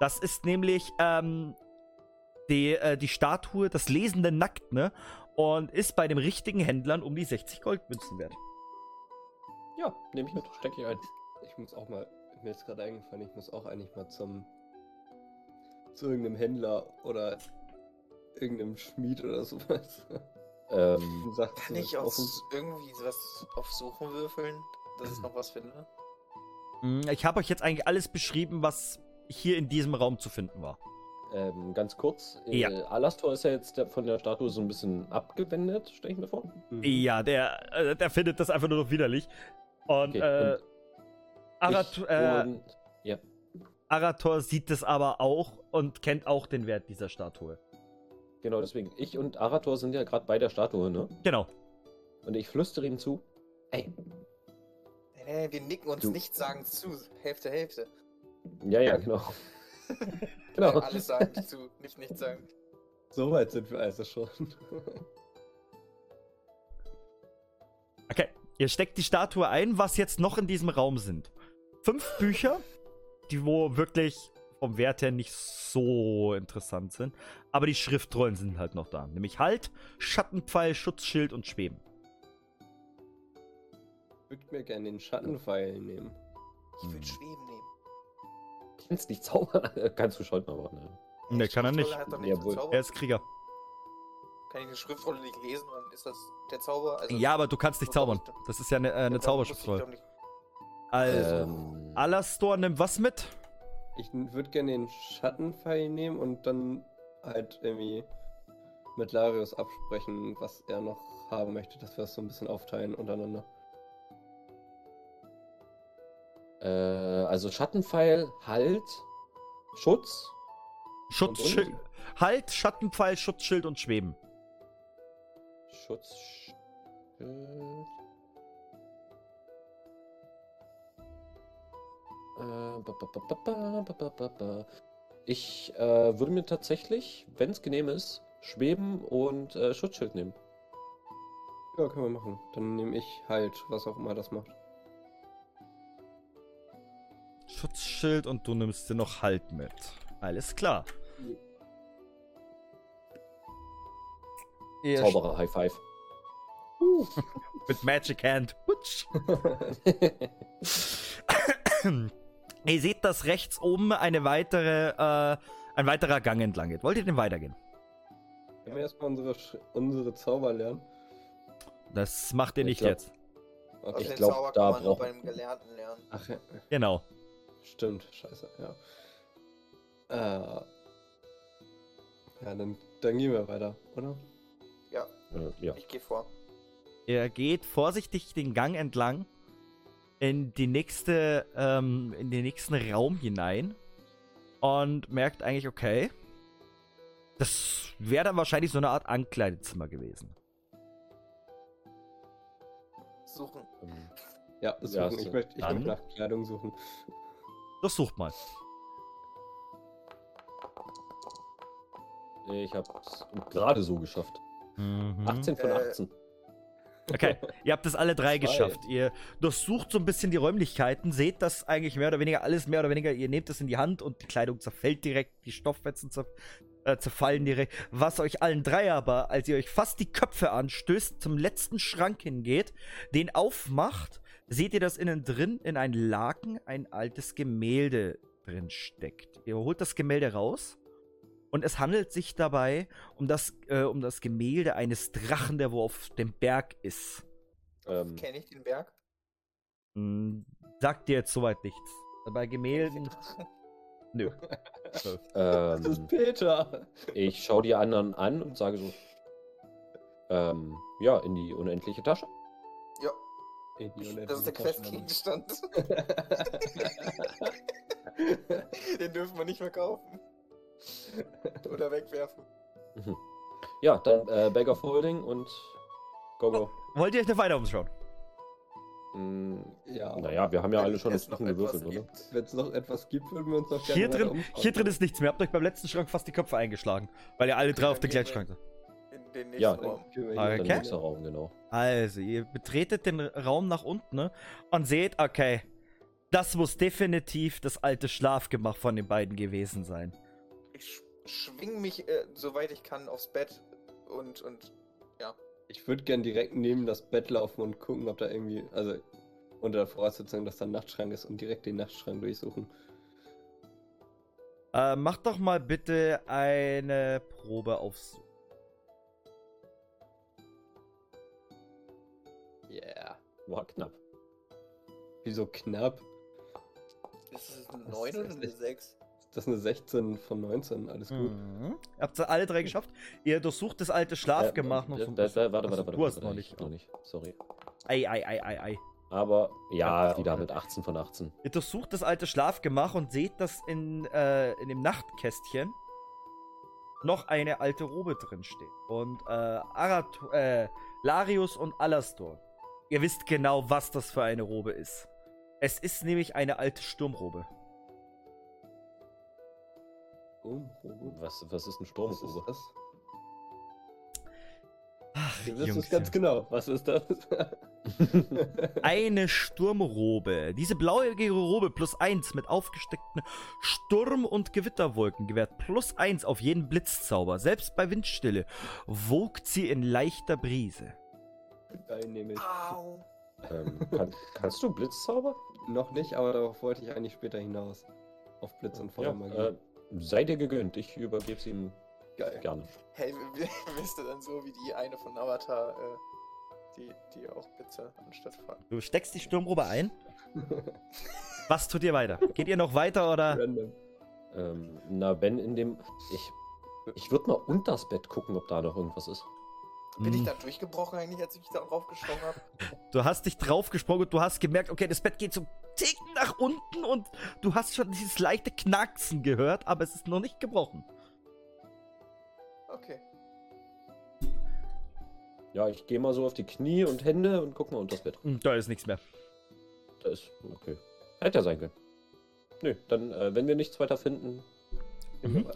Das ist nämlich ähm, die, äh, die Statue des lesenden Nackt, ne? Und ist bei dem richtigen Händlern um die 60 Goldmünzen wert. Ja, nehme ich mit. Stecke ich ein. Ich muss auch mal, mir ist gerade eingefallen, ich muss auch eigentlich mal zum zu irgendeinem Händler oder irgendeinem Schmied oder sowas. Ähm, Kann ich aus irgendwie was auf Suchen würfeln, dass ich noch was finde? Mm, Ich habe euch jetzt eigentlich alles beschrieben, was hier in diesem Raum zu finden war. ähm, ganz kurz. Äh, Ja. Alastor ist ja jetzt der, von der Statue so ein bisschen abgewendet, stelle ich mir vor. Mhm. Ja, der, äh, der findet das einfach nur noch widerlich. Und, Okay, äh, und Arat Ich äh, und, ja. Arator sieht das aber auch und kennt auch den Wert dieser Statue. Genau, deswegen. Ich und Arator sind ja gerade bei der Statue, ne? Genau. Und ich flüstere ihm zu. Ey. Nee, nee, wir nicken uns Du- nicht sagen zu. Hälfte, Hälfte. Ja, ja, genau. Genau. alles sagen zu, nicht nicht sagen. So weit sind wir also schon. Okay, ihr steckt die Statue ein, was jetzt noch in diesem Raum sind. Fünf Bücher, die wo wirklich vom Wert her nicht so interessant sind. Aber die Schriftrollen sind halt noch da. Nämlich Halt, Schattenpfeil, Schutzschild und Schweben. Ich würde mir gerne den Schattenpfeil nehmen. Ich will Hm. Schweben nehmen. Kannst nicht zaubern. Kannst du schon, aber ne. Ne, kann er nicht. Zauber. Er ist Krieger. Kann ich eine Schriftrolle nicht lesen, dann ist das der Zauber. Also, Ja, aber du kannst nicht zaubern. Das ist ja eine, äh, eine ich Zauberschriftrolle. Also, Ähm, Alastor nimmt was mit? Ich würde gerne den Schattenpfeil nehmen und dann halt irgendwie mit Larius absprechen, was er noch haben möchte, dass wir das so ein bisschen aufteilen untereinander. äh, also Schattenpfeil, Halt, Schutz. Schutzschild. Halt, Schattenpfeil, Schutzschild und Schweben. Schutz. Ich äh, würde mir tatsächlich, wenn es genehm ist, schweben und äh, Schutzschild nehmen. Ja, können wir machen. Dann nehme ich halt, was auch immer das macht. Schutzschild und du nimmst dir noch Halt mit. Alles klar. Ihr Zauberer High Five. mit Magic Hand. Ihr seht, dass rechts oben eine weitere, äh, ein weiterer Gang entlang geht. Wollt ihr denn weitergehen? Können wir erstmal unsere, Sch- unsere Zauber lernen? Das macht ihr Ich nicht glaub- jetzt. Also Ich den glaub, Zauber da kann man nur braucht- beim Gelernten lernen. Ach ja, Genau. stimmt. Scheiße, ja. Äh, ja, dann, dann gehen wir weiter, oder? Ja, Äh, ja. ich gehe vor. Ihr geht vorsichtig den Gang entlang in die nächste, ähm, in den nächsten Raum hinein und merkt eigentlich, okay, das wäre dann wahrscheinlich so eine Art Ankleidezimmer gewesen. Suchen. Ähm, Ja, suchen. Ja, ich so. möchte ich Dann- möchte nach Kleidung suchen. Das sucht mal. Ich habe es gerade so geschafft. Mhm. 18 von Äh, 18. Okay, ihr habt das alle drei Zwei. geschafft. Ihr durchsucht so ein bisschen die Räumlichkeiten, seht das eigentlich mehr oder weniger alles mehr oder weniger, ihr nehmt es in die Hand und die Kleidung zerfällt direkt, die Stoffwetzen zer, äh, zerfallen direkt. Was euch allen drei aber, als ihr euch fast die Köpfe anstößt, zum letzten Schrank hingeht, den aufmacht, seht ihr, dass innen drin in ein Laken ein altes Gemälde drin steckt. Ihr holt das Gemälde raus. Und es handelt sich dabei um das, äh, um das Gemälde eines Drachen, der wo auf dem Berg ist. Ähm, Kenne ich den Berg? Hm, sagt dir jetzt soweit nichts. Bei Gemälden. Nö. So. Das ist ähm, Peter! ich schaue die anderen an und sage so: ähm, Ja, in die unendliche Tasche. Ja, das ist der Questgegenstand. den dürfen wir nicht verkaufen. Oder wegwerfen. Mhm. Ja, dann äh, Bag of Holding und Go Go. Wollt ihr euch noch weiter umschauen? Mm, ja, naja, wir haben ja alle schon das noch Sachen gewürfelt, oder? wenn es noch etwas gibt, würden wir uns noch gerne Hier drin, umschauen. hier drin ist nichts mehr. Habt euch beim letzten Schrank fast die Köpfe eingeschlagen. Weil ihr alle drei auf den gleichen Schrank seid. In den nächsten Ja. Raum. Okay. nächste Raum, genau. Also, ihr betretet den Raum nach unten ne, und seht, okay, das muss definitiv das alte Schlafgemach von den beiden gewesen sein. Ich sch schwing mich, äh, soweit ich kann, aufs Bett und, und Ich würde gern direkt neben das Bett laufen und gucken, ob da irgendwie, also unter der Voraussetzung, dass da ein Nachtschrank ist und direkt den Nachtschrank durchsuchen. Äh, macht doch mal bitte eine Probe aufs. Yeah. War knapp. Wieso knapp? ist es eine Das 9 ist oder eine echt- 6? Das ist eine 16 von 19, alles gut. Mhm. Ihr habt sie alle drei geschafft. Ihr durchsucht das alte Schlafgemach noch äh, so ein äh, bisschen. äh, Warte, warte, warte. Du hast warte, noch ich nicht. noch nicht. Sorry. Ei, ei, ei, ei, ei. Aber ja, Ja, wieder mit 18 von 18. Ihr durchsucht das alte Schlafgemach und seht, dass in, äh, in dem Nachtkästchen noch eine alte Robe drin steht. Und äh, Arat äh, Larius und Alastor. Ihr wisst genau, was das für eine Robe ist. Es ist nämlich eine alte Sturmrobe. Oh, oh, gut. Was, was ist ein Was ist Sturmrobe? das? Ach, Du wirst es ganz ja. genau. Was ist das? Eine Sturmrobe. Diese blauäugige Robe plus eins mit aufgesteckten Sturm- und Gewitterwolken gewährt plus eins auf jeden Blitzzauber. Selbst bei Windstille wogt sie in leichter Brise. Geil, nehme ich. Au. ähm, kann, kannst du Blitzzauber? Noch nicht, aber darauf wollte ich eigentlich später hinaus. Auf Blitz und Ja, Feuermagie. äh, sei dir gegönnt. Ich übergebe es ihm Geil. gerne. Hey, wisst ihr dann so wie die eine von Avatar, äh, die, die auch Blitze anstatt fahren? Du steckst die Sturmrobe ein. Was tut ihr weiter? Geht ihr noch weiter oder? Random. Ähm, na, wenn in dem. Ich, ich würde mal unter das Bett gucken, ob da noch irgendwas ist. Bin ich Hm. dann durchgebrochen eigentlich, als ich da drauf gesprungen habe? Du hast dich draufgesprungen und du hast gemerkt, okay, das Bett geht so Ticken nach unten und du hast schon dieses leichte Knacksen gehört, aber es ist noch nicht gebrochen. Okay. Ja, ich gehe mal so auf die Knie und Hände und guck mal unter das Bett. Hm, Da ist nichts mehr. Da ist. Okay. Hätte ja sein können. Nö, dann, äh, wenn wir nichts weiter finden. Mhm.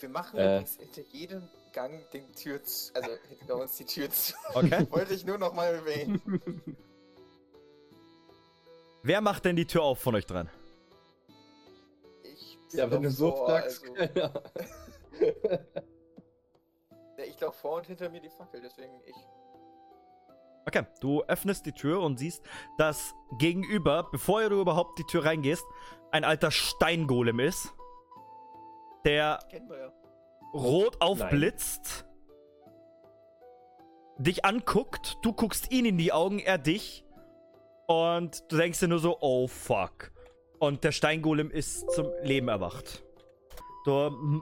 Wir machen Äh. übrigens hinter jedem Gang den Tür zu, also hinter uns die Tür zu. Okay. Wollte ich nur noch mal erwähnen. Wer macht denn die Tür auf von euch dran? Ich Ja, wenn du so vor, fragst. Also, Ja. ja, ich laufe vor und hinter mir die Fackel, deswegen ich. Okay, du öffnest die Tür und siehst, dass gegenüber, bevor du überhaupt die Tür reingehst, ein alter Steingolem ist, der Kennen wir ja. Rot aufblitzt, dich anguckt, du guckst ihn in die Augen, er dich und du denkst dir nur so, oh fuck. Und der Steingolem ist zum Leben erwacht. Du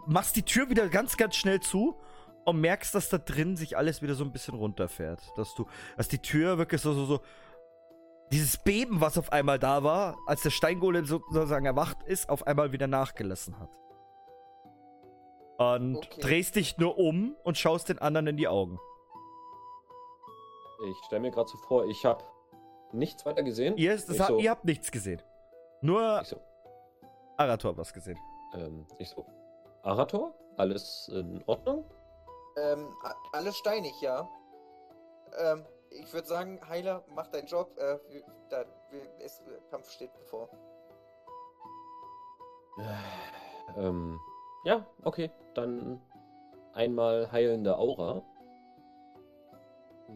machst die Tür wieder ganz, ganz schnell zu und merkst, dass da drin sich alles wieder so ein bisschen runterfährt. Dass du, dass die Tür wirklich so, so, so, dieses Beben, was auf einmal da war, als der Steingolem so- sozusagen erwacht ist, auf einmal wieder nachgelassen hat. Und Okay. drehst dich nur um und schaust den anderen in die Augen. Ich stelle mir gerade so vor, ich habe nichts weiter gesehen. Ich, ha- so, ihr habt nichts gesehen. Nur so, Arator hat was gesehen. ähm, ich so, Arator, alles in Ordnung? Ähm, alles steinig, ja. Ähm, ich würde sagen, Heiler, mach deinen Job. Äh, da, wir, es, Kampf steht bevor. Ähm, ja, okay, dann einmal heilende Aura.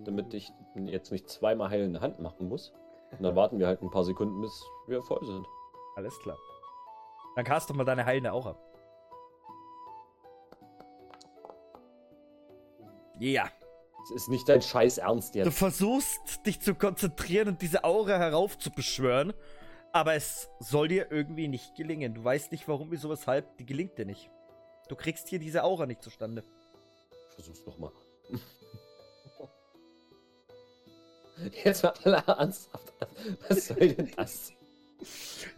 Damit ich jetzt nicht zweimal heilende Hand machen muss. Und dann warten wir halt ein paar Sekunden, bis wir voll sind. Alles klar. Dann cast doch mal deine heilende Aura. Ja. Es ist nicht dein Scheiß Ernst Du jetzt. versuchst, dich zu konzentrieren und diese Aura heraufzubeschwören, aber es soll dir irgendwie nicht gelingen. Du weißt nicht, warum, wieso, weshalb, die gelingt dir nicht. Du kriegst hier diese Aura nicht zustande. Versuch's nochmal. Jetzt mal alle ernsthaft. Was soll denn das?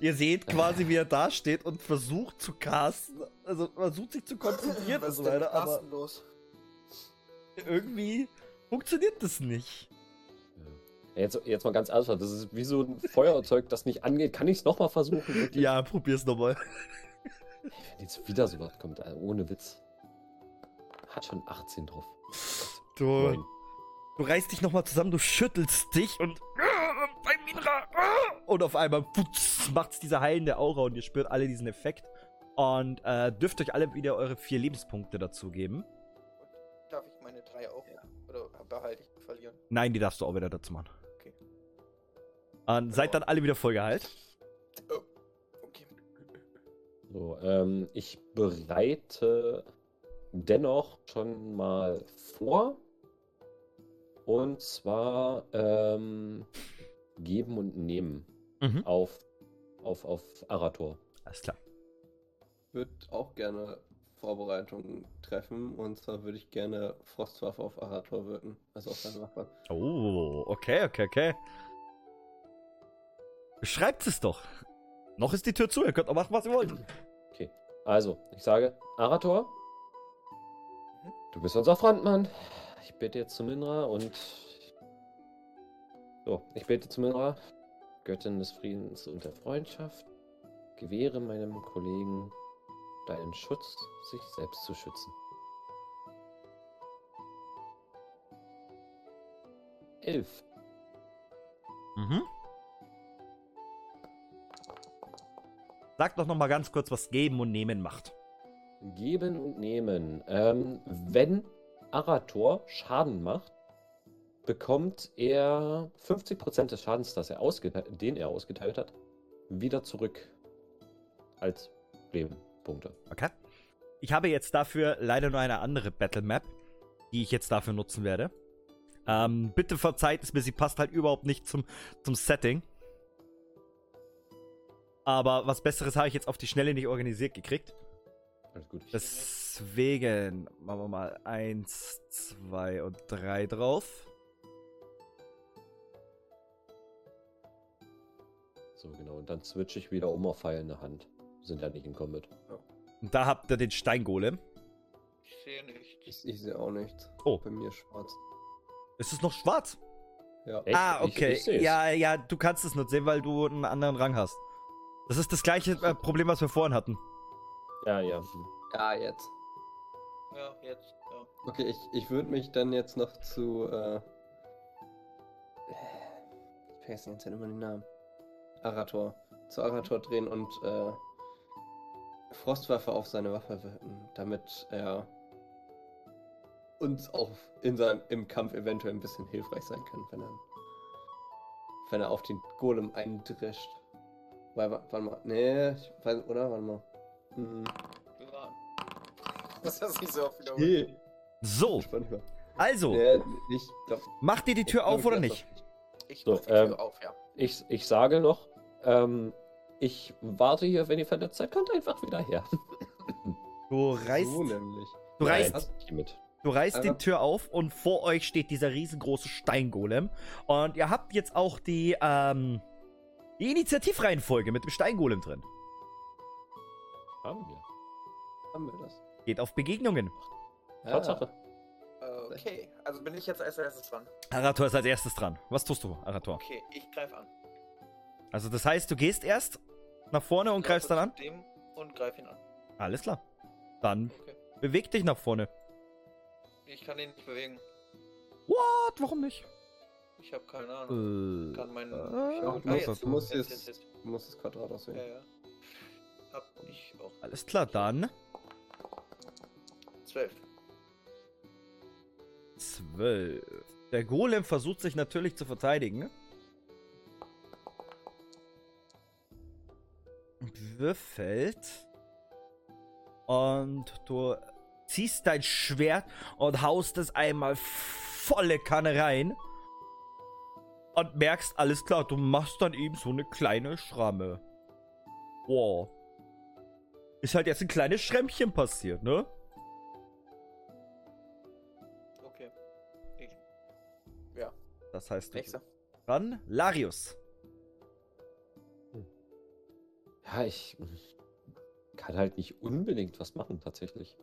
Ihr seht quasi, wie er da steht und versucht zu casten. Also versucht sich zu konzentrieren und Was so ist denn weiter, mit aber los? irgendwie funktioniert das nicht. Ja, Jetzt, jetzt mal ganz ernsthaft, das ist wie so ein Feuerzeug, das nicht angeht. Kann ich es nochmal versuchen? Wirklich? Ja, probier's nochmal. Wenn jetzt wieder sowas kommt, also ohne Witz. Hat schon 18 drauf. Du, du reißt dich nochmal zusammen, du schüttelst dich und. Und auf einmal putz, macht's diese heilende Aura und ihr spürt alle diesen Effekt. Und äh, dürft euch alle wieder eure vier Lebenspunkte dazu geben. Darf ich meine drei auch? Oder behalte ich verlieren? Nein, die darfst du auch wieder dazu machen. Okay. Und seid dann alle wieder voll geheilt. Okay. So, ähm, ich bereite dennoch schon mal vor. Und zwar ähm, geben und nehmen Mhm. auf, auf, auf Arator. Alles klar. würde auch gerne Vorbereitungen treffen und zwar würde ich gerne Frostwaffe auf Arator wirken. Also auf seine Waffe. Oh, okay, okay, okay. Beschreibt es doch. Noch ist die Tür zu, ihr könnt auch machen, was ihr wollt. Also, ich sage, Arator, du bist unser Frontmann. Ich bete jetzt zu Minra und. So, ich bete zu Minra, Göttin des Friedens und der Freundschaft. Gewähre meinem Kollegen deinen Schutz, sich selbst zu schützen. Elf. Mhm. Sag doch noch mal ganz kurz, was Geben und Nehmen macht. Geben und nehmen. Ähm, wenn Arator Schaden macht, bekommt er 50% des Schadens, das er den er ausgeteilt hat, wieder zurück als Lebenpunkte. Okay. Ich habe jetzt dafür leider nur eine andere Battle Map, die ich jetzt dafür nutzen werde. Ähm, bitte verzeiht es mir, sie passt halt überhaupt nicht zum, zum Setting. Aber was Besseres habe ich jetzt auf die Schnelle nicht organisiert gekriegt. Alles gut. Deswegen machen wir mal 1, 2 und 3 drauf. So, genau. Und dann switche ich wieder um auf feilende Hand. Sind ja nicht in Combat. Und da habt ihr den Steingolem. Ich sehe nichts. Ich, ich sehe auch nichts. Oh. Bei mir schwarz. Ist es noch schwarz? Ja. Echt? Ah, Ich- okay. ich seh's. ja, ja, du kannst es nicht sehen, weil du einen anderen Rang hast. Das ist das gleiche äh, Problem, was wir vorhin hatten. Ja, ja. Ja, jetzt. Ja, jetzt. Ja. Okay, ich, ich würde mich dann jetzt noch zu. Äh, ich vergesse die ganze Zeit immer den Namen. Arator. Zu Arator drehen und äh, Frostwaffe auf seine Waffe wirken, damit er uns auch in seinem, im Kampf eventuell ein bisschen hilfreich sein kann, wenn er, wenn er auf den Golem eindrischt. Weil, wa- warte mal, nee, ich weiß, oder? Warte mal. Hm. Ja. Das ist nicht so oft wieder. Nee, So, also, Nee, ich glaub, macht ihr die Tür auf oder nicht? Ich So, mach die Tür ähm, auf, ja. Ich, ich sage noch, ähm, ich warte hier, wenn ihr verletzt seid, kommt einfach wieder her. Du reißt, So nämlich. du Nein, reißt, nicht mit. du reißt die Tür auf und vor euch steht dieser riesengroße Steingolem. Und ihr habt jetzt auch die, ähm, die Initiativreihenfolge mit dem Steingolem drin. Haben wir. Haben wir das? Geht auf Begegnungen. Ja. Tatsache. Okay, also bin ich jetzt als erstes dran. Arator ist als erstes dran. Was tust du, Arator? Okay, ich greife an. Also das heißt, du gehst erst nach vorne und greifst dann an? Dem und greife ihn an. Alles klar. Dann Okay. beweg dich nach vorne. Ich kann ihn nicht bewegen. What? Warum nicht? Ich habe keine Ahnung. Äh, Kann meinen. äh, ich Doch, hab, du musst- jetzt, jetzt- jetzt, jetzt. Du musst das Quadrat Ja, auswählen. ja. Hab ich auch. Alles klar, dann Zwölf. 12. Der Golem versucht sich natürlich zu verteidigen. Würfelt. Und du ziehst dein Schwert und haust es einmal volle Kanne rein. Und merkst, alles klar, du machst dann eben so eine kleine Schramme. Wow. Ist halt jetzt ein kleines Schrämmchen passiert, ne? Okay. Ich. Ja, Das heißt, du nächster. dran. Larius. Ja, ich kann halt nicht unbedingt was machen, tatsächlich.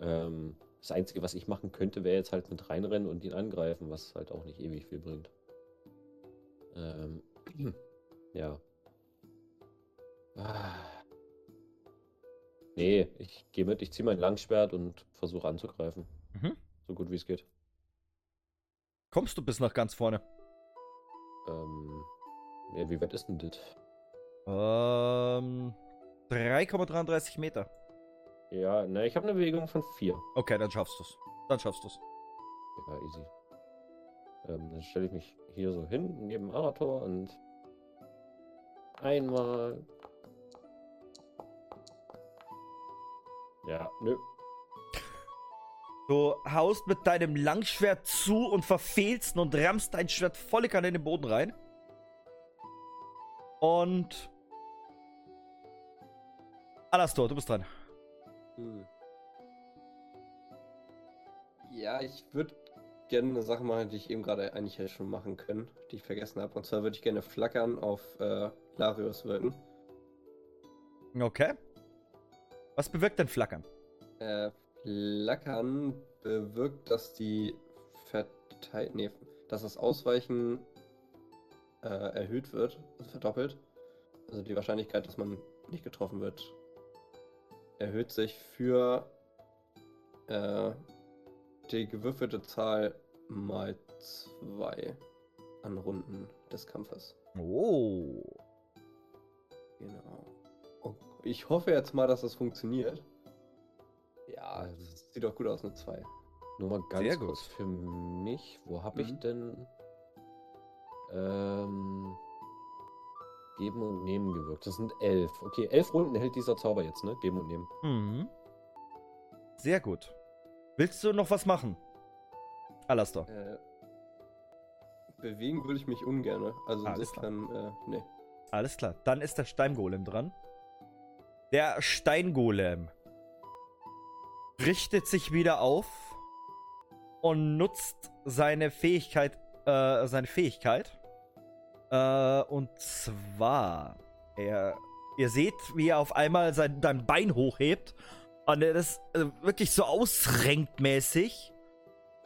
Ähm, das Einzige, was ich machen könnte, wäre jetzt halt mit reinrennen und ihn angreifen, was halt auch nicht ewig viel bringt. Ähm, ja. Ah. Nee, ich gehe mit, ich ziehe mein Langschwert und versuche anzugreifen. Mhm. So gut wie es geht. Kommst du bis nach ganz vorne? Ähm, ja, wie weit ist denn das? Ähm, 3,33 Meter. Ja, ne, ich habe eine Bewegung von 4. Okay, dann schaffst du's. Dann schaffst du's. Ja, easy. Ähm, dann stelle ich mich hier so hin, neben Arator und einmal. Ja, nö. Du haust mit deinem Langschwert zu und verfehlst und rammst dein Schwert volle Kanne in den Boden rein. Und. Alastor, du bist dran. Hm. Ja, ich würde gerne eine Sache machen, die ich eben gerade eigentlich hätte schon machen können, die ich vergessen habe. Und zwar würde ich gerne Flackern auf äh, Larius wirken. Okay. Was bewirkt denn Flackern? Äh, Flackern bewirkt, dass die Verteil nee, dass das Ausweichen äh, erhöht wird, also verdoppelt. Also die Wahrscheinlichkeit, dass man nicht getroffen wird, erhöht sich für äh, die gewürfelte Zahl mal zwei an Runden des Kampfes. Oh. Genau. Und ich hoffe jetzt mal, dass das funktioniert. Ja, das sieht doch gut aus, eine 2. Nur mal ganz Sehr gut. kurz für mich. Wo habe ich Mhm. denn ähm, Geben und Nehmen gewirkt? Das sind elf. Okay, elf Runden hält dieser Zauber jetzt, ne? Geben und Nehmen. Mhm. Sehr gut. Willst du noch was machen? Alastor. Äh, bewegen würde ich mich ungern. Also Alles klar. insofern, äh, nee. Alles klar. Dann ist der Steingolem dran. Der Steingolem richtet sich wieder auf und nutzt seine Fähigkeit, äh, seine Fähigkeit. Äh, und zwar, er, ihr seht, wie er auf einmal sein, sein Bein hochhebt und er das äh, wirklich so ausrenkt mäßig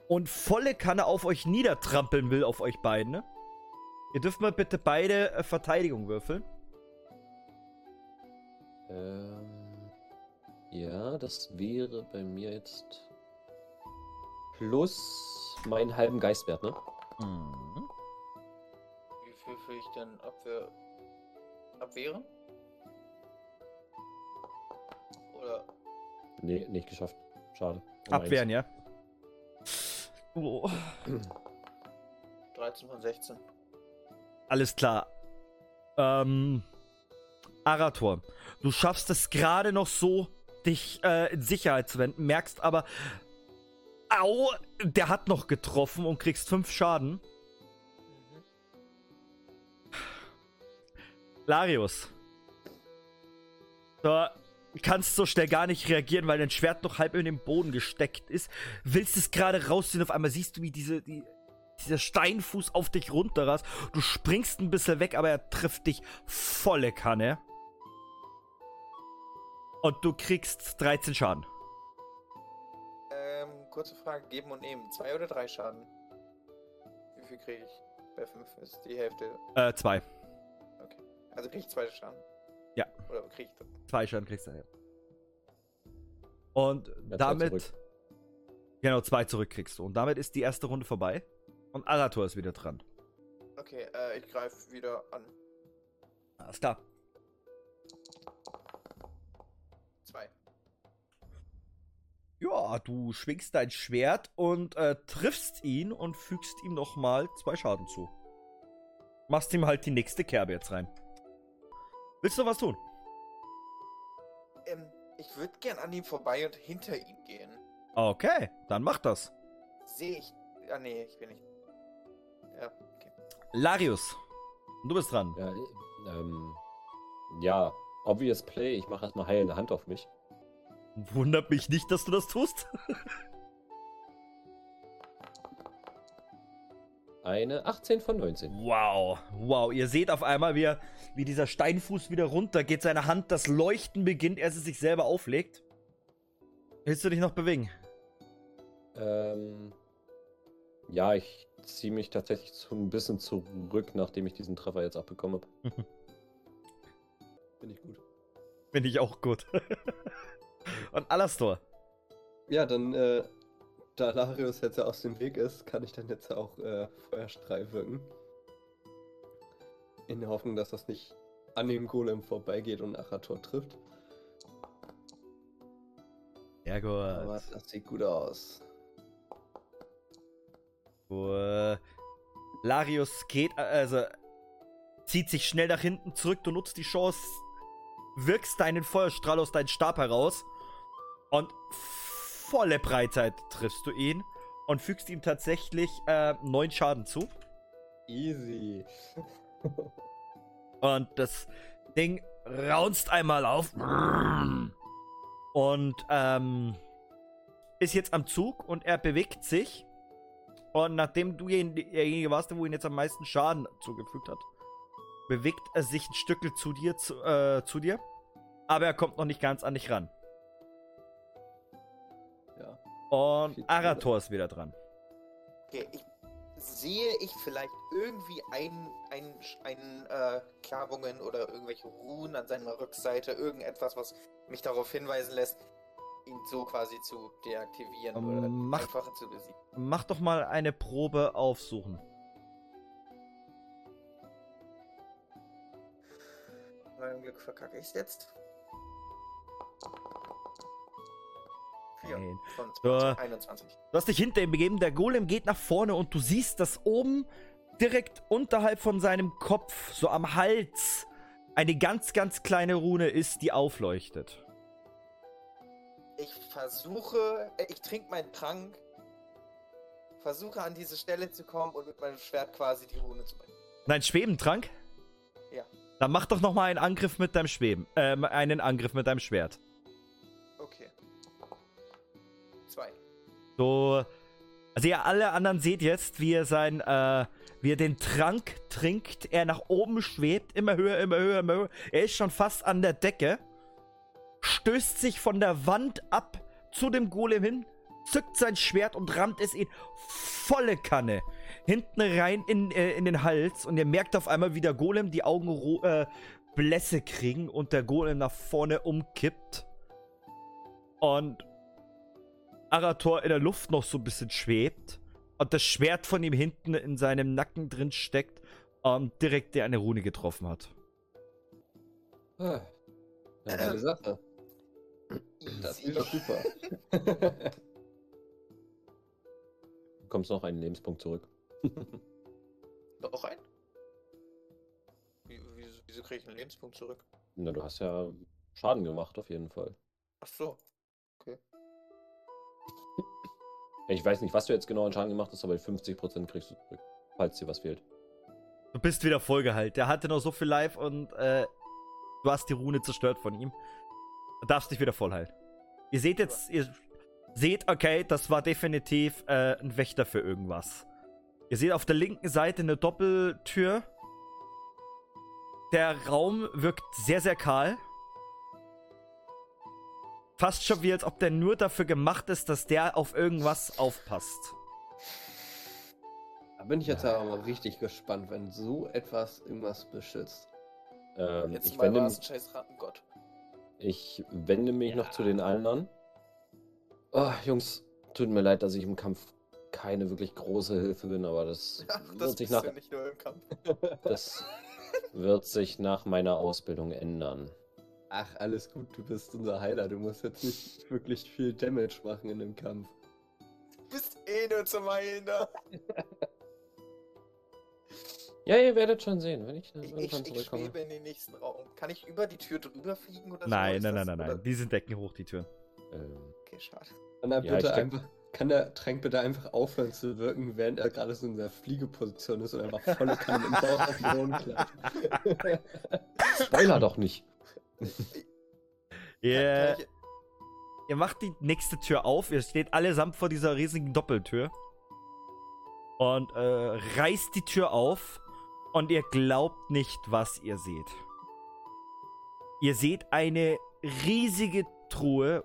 und volle Kanne auf euch niedertrampeln will, auf euch beiden. Ne? Ihr dürft mal bitte beide äh, Verteidigung würfeln. Ähm, Ja, das wäre bei mir jetzt plus meinen halben Geistwert, ne? Mhm. Wie viel will ich denn Abwehr... abwehren? Oder... Nee, nicht geschafft. Schade. Um Abwehren, ja. Oh. 13 von 16. Alles klar. Ähm, Arator, du schaffst es gerade noch so, dich äh, in Sicherheit zu wenden, merkst aber, au, der hat noch getroffen und kriegst fünf Schaden. Mhm. Larius. Du kannst so schnell gar nicht reagieren, weil dein Schwert noch halb in den Boden gesteckt ist. Willst es gerade rausziehen, auf einmal siehst du, wie diese, die, dieser Steinfuß auf dich runterrast. Du springst ein bisschen weg, aber er trifft dich volle Kanne. Und du kriegst 13 Schaden. Ähm, kurze Frage, geben und nehmen. Zwei oder drei Schaden? Wie viel kriege ich? Bei fünf ist die Hälfte. Äh, zwei. Okay. Also kriege ich zwei Schaden. Ja. Oder ich das? Zwei Schaden kriegst du. Ja. Und Ja, damit. Genau, zwei zurück kriegst du. Und damit ist die erste Runde vorbei. Und Arator ist wieder dran. Okay, äh, ich greife wieder an. Alles klar. Zwei. Ja, du schwingst dein Schwert und äh, triffst ihn und fügst ihm nochmal zwei Schaden zu. Machst ihm halt die nächste Kerbe jetzt rein. Willst du was tun? Ähm, ich würde gern an ihm vorbei und hinter ihm gehen. Okay, dann mach das. Sehe ich. Ah, nee, ich bin nicht. Ja, okay. Larius, du bist dran. Ja, ähm, ja, obvious play. Ich mache erstmal heilende Hand auf mich. Wundert mich nicht, dass du das tust. Eine 18 von 19. Wow, wow. Ihr seht auf einmal, wie, er, wie dieser Steinfuß wieder runter geht, seine Hand, das Leuchten beginnt, er sich selber auflegt. Willst du dich noch bewegen? Ähm, ja, ich ziehe mich tatsächlich so ein bisschen zurück, nachdem ich diesen Treffer jetzt abbekommen habe. Finde ich gut. Finde ich auch gut. Und Alastor. Ja, dann, äh, da Larius jetzt ja aus dem Weg ist, kann ich dann jetzt auch äh, Feuerstrahl wirken. In der Hoffnung, dass das nicht an dem Golem vorbeigeht und Arator trifft. Ja, Aber gut. das sieht gut aus. Gut. Larius geht, also zieht sich schnell nach hinten zurück. Du nutzt die Chance, wirkst deinen Feuerstrahl aus deinem Stab heraus und volle Breitheit triffst du ihn und fügst ihm tatsächlich äh, neun Schaden zu. Easy. Und das Ding raunzt einmal auf. Und ähm, ist jetzt am Zug und er bewegt sich. Und nachdem du jen- derjenige warst, wo ihn jetzt am meisten Schaden zugefügt hat, bewegt er sich ein Stückel zu dir, zu, äh, zu dir. Aber er kommt noch nicht ganz an dich ran. Und Arator ist wieder dran. Okay, ich sehe ich vielleicht irgendwie ein, ein, ein äh, Kerbungen oder irgendwelche Runen an seiner Rückseite, irgendetwas, was mich darauf hinweisen lässt, ihn so quasi zu deaktivieren Ähm, oder mach- einfach zu besiegen. Mach doch mal eine Probe aufsuchen. Zum Glück verkacke ich es jetzt. Vier Nein. von So. 20, 21. Du hast dich hinter ihm begeben, der Golem geht nach vorne und du siehst, dass oben direkt unterhalb von seinem Kopf, so am Hals, eine ganz, ganz kleine Rune ist, die aufleuchtet. Ich versuche, äh, ich trinke meinen Trank, versuche an diese Stelle zu kommen und mit meinem Schwert quasi die Rune zu bringen. Nein, Schwebentrank? Ja. Dann mach doch noch mal einen Angriff mit deinem Schweben. Ähm, einen Angriff mit deinem Schwert. So. Also ihr alle anderen seht jetzt, wie er sein, äh, wie er den Trank trinkt, er nach oben schwebt, immer höher, immer höher, immer höher. Er ist schon fast an der Decke, stößt sich von der Wand ab zu dem Golem hin, zückt sein Schwert und rammt es ihn volle Kanne hinten rein in, äh, in den Hals und ihr merkt auf einmal, wie der Golem die Augen äh, Blässe kriegen und der Golem nach vorne umkippt. und Arator in der Luft noch so ein bisschen schwebt und das Schwert von ihm hinten in seinem Nacken drin steckt und direkt der eine Rune getroffen hat. Ah, Ja, geile Sache. Das ist doch super. Du kommst noch einen Lebenspunkt zurück. Noch ein? Wie, wieso, wieso kriege ich einen Lebenspunkt zurück? Na, du hast ja Schaden gemacht, auf jeden Fall. Ach so. Ich weiß nicht, was du jetzt genau an Schaden gemacht hast, aber die 50% kriegst du zurück, falls dir was fehlt. Du bist wieder vollgeheilt. Der hatte noch so viel Life und äh, du hast die Rune zerstört von ihm. Du darfst dich wieder vollheilen. Ihr seht jetzt, ihr seht, okay, das war definitiv äh, ein Wächter für irgendwas. Ihr seht auf der linken Seite eine Doppeltür. Der Raum wirkt sehr, sehr kahl. Fast schon wie, als ob der nur dafür gemacht ist, dass der auf irgendwas aufpasst. Da bin ich jetzt aber mal richtig gespannt, wenn so etwas irgendwas beschützt. Ähm, Jetzt ich, mal wende, scheiß Rattengott. ich wende mich noch zu den anderen. Oh, Jungs, tut mir leid, dass ich im Kampf keine wirklich große Hilfe bin, aber das, Ach, wird, das sich bist nach, du nicht nur im Kampf. das wird sich nach meiner Ausbildung ändern. Ach, alles gut, du bist unser Heiler. Du musst jetzt nicht wirklich viel Damage machen in dem Kampf. Du bist eh nur zum Heilen da. Ja, ihr werdet schon sehen, wenn ich dann Ich, ich, irgendwann ich zurückkomme. schwebe in den nächsten Raum. Kann ich über die Tür drüber fliegen oder so? Nein, Ist nein, nein, nein, oder- nein. Die sind Decken hoch, die Türen. Ähm, Okay, schade. Kann er Ja, bitte ich einfach, kann der Trank bitte einfach aufhören zu wirken, während er gerade so in der Fliegeposition ist und einfach volle Kanne im Bauch auf den Boden klappt. Spoiler doch nicht. Ihr, Kann ich, ihr macht die nächste Tür auf. Ihr steht allesamt vor dieser riesigen Doppeltür. Und äh, reißt die Tür auf. Und ihr glaubt nicht, was ihr seht. Ihr seht eine riesige Truhe,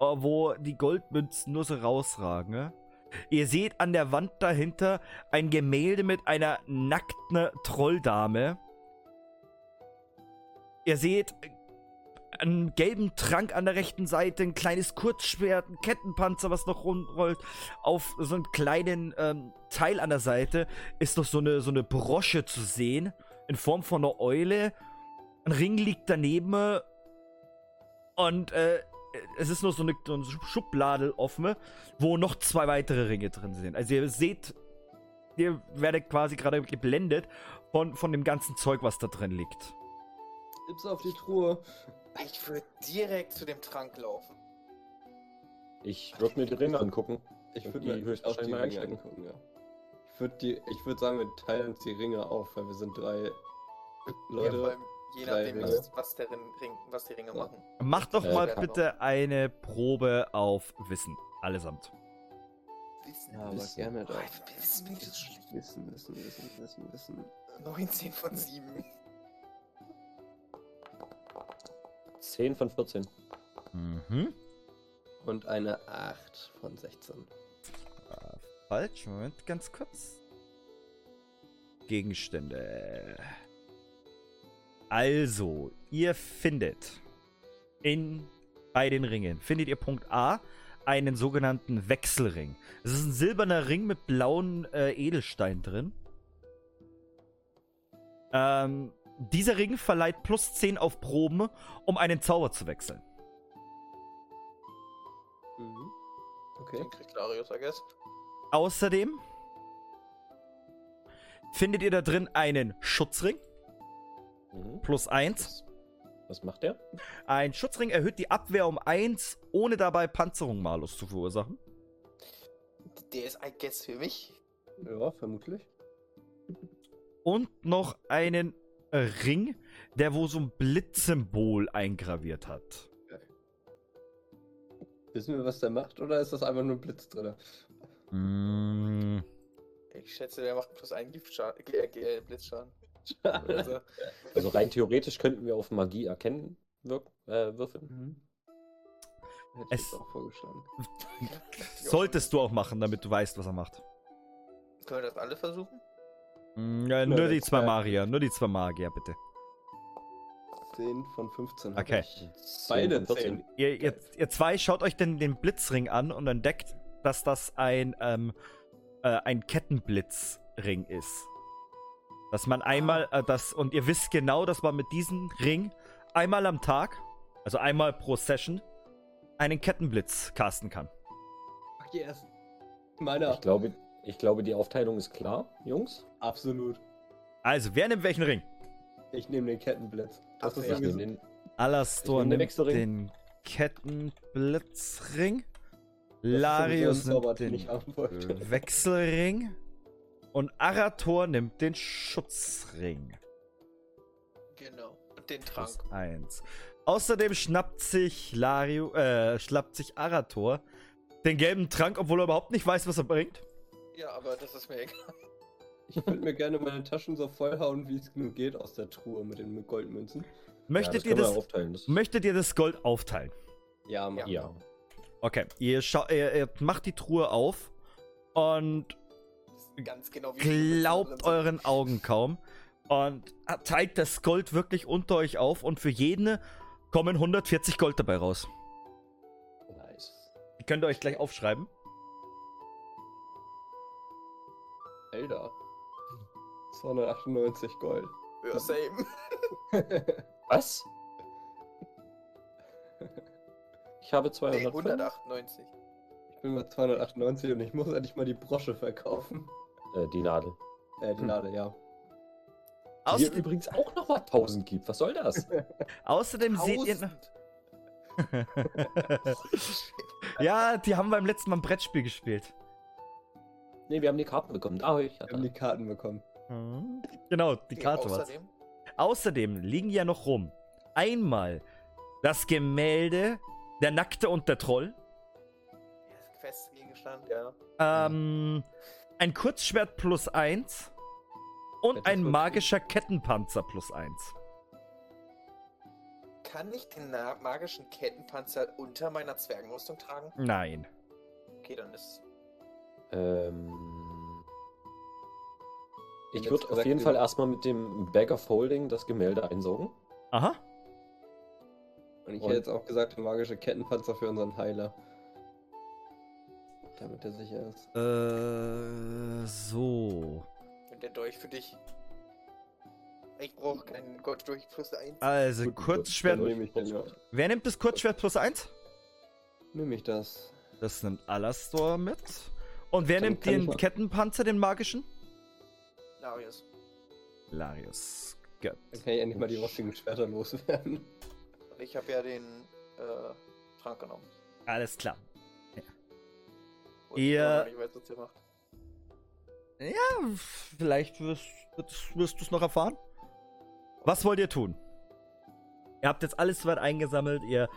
äh, wo die Goldmünzen nur so rausragen. ne? Ihr seht an der Wand dahinter ein Gemälde mit einer nackten Trolldame. Ihr seht einen gelben Trank an der rechten Seite, ein kleines Kurzschwert, ein Kettenpanzer, was noch rumrollt. Auf so einem kleinen ähm, Teil an der Seite ist noch so eine, so eine Brosche zu sehen, in Form von einer Eule. Ein Ring liegt daneben und äh, es ist nur so eine, so eine Schublade offen, wo noch zwei weitere Ringe drin sind. Also ihr seht, ihr werdet quasi gerade geblendet von, von dem ganzen Zeug, was da drin liegt. Gib's auf die Truhe. ich würde direkt zu dem Trank laufen. Ich würde mir die Ringe angucken. Ich würde mir auch die höchstwahrscheinlich mal Ringe einstecken. angucken, ja. Ich würde die, ich würde sagen, wir teilen uns die Ringe auf, weil wir sind drei Ja, Leute. allem, je nachdem, was, was, der Ring, was die Ringe Ja. machen. Macht doch Äh, mal kann- bitte eine Probe auf Wissen. Allesamt. Wissen, ja, aber Wissen. gerne Oh, doch. ich- Wissen. Wissen, wissen, wissen, wissen, wissen. 19 von 7. 10 von 14. Mhm. Und eine 8 von 16. Äh, falsch, Moment, ganz kurz. Gegenstände. Also, ihr findet in bei den Ringen, findet ihr Punkt A einen sogenannten Wechselring. Es ist ein silberner Ring mit blauen äh, Edelstein drin. Ähm, dieser Ring verleiht plus 10 auf Proben, um einen Zauber zu wechseln. Mhm. Okay. Den kriegt Larius, I guess. Außerdem findet ihr da drin einen Schutzring Mhm. plus 1. Was, macht der? Ein Schutzring erhöht die Abwehr um 1, ohne dabei Panzerung malus zu verursachen. Der ist, I guess, für mich. Ja, vermutlich. Und noch einen Ring, der wo so ein Blitzsymbol eingraviert hat. Wissen wir, was der macht, oder ist das einfach nur ein Blitz drin? Mm, Ich schätze, der macht plus einen Giftschaden, äh, äh, Blitzschaden. Also, Also rein theoretisch könnten wir auf Magie erkennen wirk äh, würfeln. Mhm. Hätte Es- ich jetzt auch vorgeschlagen. solltest du auch machen, damit du weißt, was er macht. Können wir das alle versuchen? Mm, ja, nur die zwei. Magier, nur die zwei Magier, bitte. 10 von 15. hab Okay. ich. Beide 10 von 14. 10. Ihr, ihr, ihr zwei schaut euch den, den Blitzring an und entdeckt, dass das ein, ähm, äh, ein Kettenblitzring ist. Dass man einmal, äh, das, und ihr wisst genau, dass man mit diesem Ring einmal am Tag, also einmal pro Session, einen Kettenblitz casten kann. Ach, yes. Meiner. Ich glaube, ich glaube, die Aufteilung ist klar, Jungs. Absolut. Also, wer nimmt welchen Ring? Ich nehme den Kettenblitz. Das ist ja. Ich nehme den. Alastor den nimmt Wechselring. den Kettenblitzring. Larius nimmt den den ich haben wollte. Wechselring. Und Arator nimmt den Schutzring. Genau. Und den Trank. Plus eins. Außerdem schnappt sich Lario, äh, schnappt sich Arator den gelben Trank, obwohl er überhaupt nicht weiß, was er bringt. Ja, aber das ist mir egal. Ich würde mir gerne meine Taschen so vollhauen, wie es nur geht, aus der Truhe mit den Goldmünzen. Möchtet, ja, ihr können wir das, aufteilen. Das möchtet ihr das Gold aufteilen? Ja, mach ja. Okay, ihr, schau, ihr, ihr macht die Truhe auf und Ganz genau glaubt euren Augen kaum und teilt das Gold wirklich unter euch auf und für jeden kommen 140 Gold dabei raus. Nice. Die könnt ihr euch gleich aufschreiben. Alter. 298 Gold. Ja, same. Was? Ich habe Nee, 200. 198. Ich bin bei 298 und ich muss endlich mal die Brosche verkaufen. Äh, die Nadel. Äh, die Hm. Nadel, ja. Die Außer, hier übrigens auch noch mal 1000 gibt. Was soll das? außerdem seht ihr. 1000. ja, die haben beim letzten Mal ein Brettspiel gespielt. Nee, wir haben die Karten bekommen. Da ich. Wir haben die Karten bekommen. Mhm. Genau, die Karte war's. Außerdem, Außerdem liegen ja noch rum. Einmal das Gemälde Der Nackte und der Troll. Questgegenstand, ja. Ähm, ein Kurzschwert plus 1 und ein magischer Kettenpanzer plus 1. Kann ich den magischen Kettenpanzer unter meiner Zwergenrüstung tragen? Nein. Okay, dann ist. Ähm, ich würde auf jeden Fall erstmal mit dem Bag of Holding das Gemälde einsaugen. Aha. Und ich hätte jetzt auch gesagt, magische Kettenpanzer für unseren Heiler. Damit er sicher ist. Äh, so. Und der Dolch für dich. Ich brauche keinen Gott durch plus 1. Also, Gut, Kurzschwert. Wer nimmt das Kurzschwert plus 1? Nehme ich das. Das nimmt Alastor mit. Und wer nimmt den Kettenpanzer, den magischen? Larius. Larius. Gut. Dann kann ich endlich mal die rostigen Schwerter loswerden. Ich habe ja den äh, Trank genommen. Alles klar. Und Ihr- Ich weiß, was ihr macht. Ja, vielleicht wirst, wirst, wirst du es noch erfahren. Was wollt ihr tun? Ihr habt jetzt alles soweit eingesammelt, ihr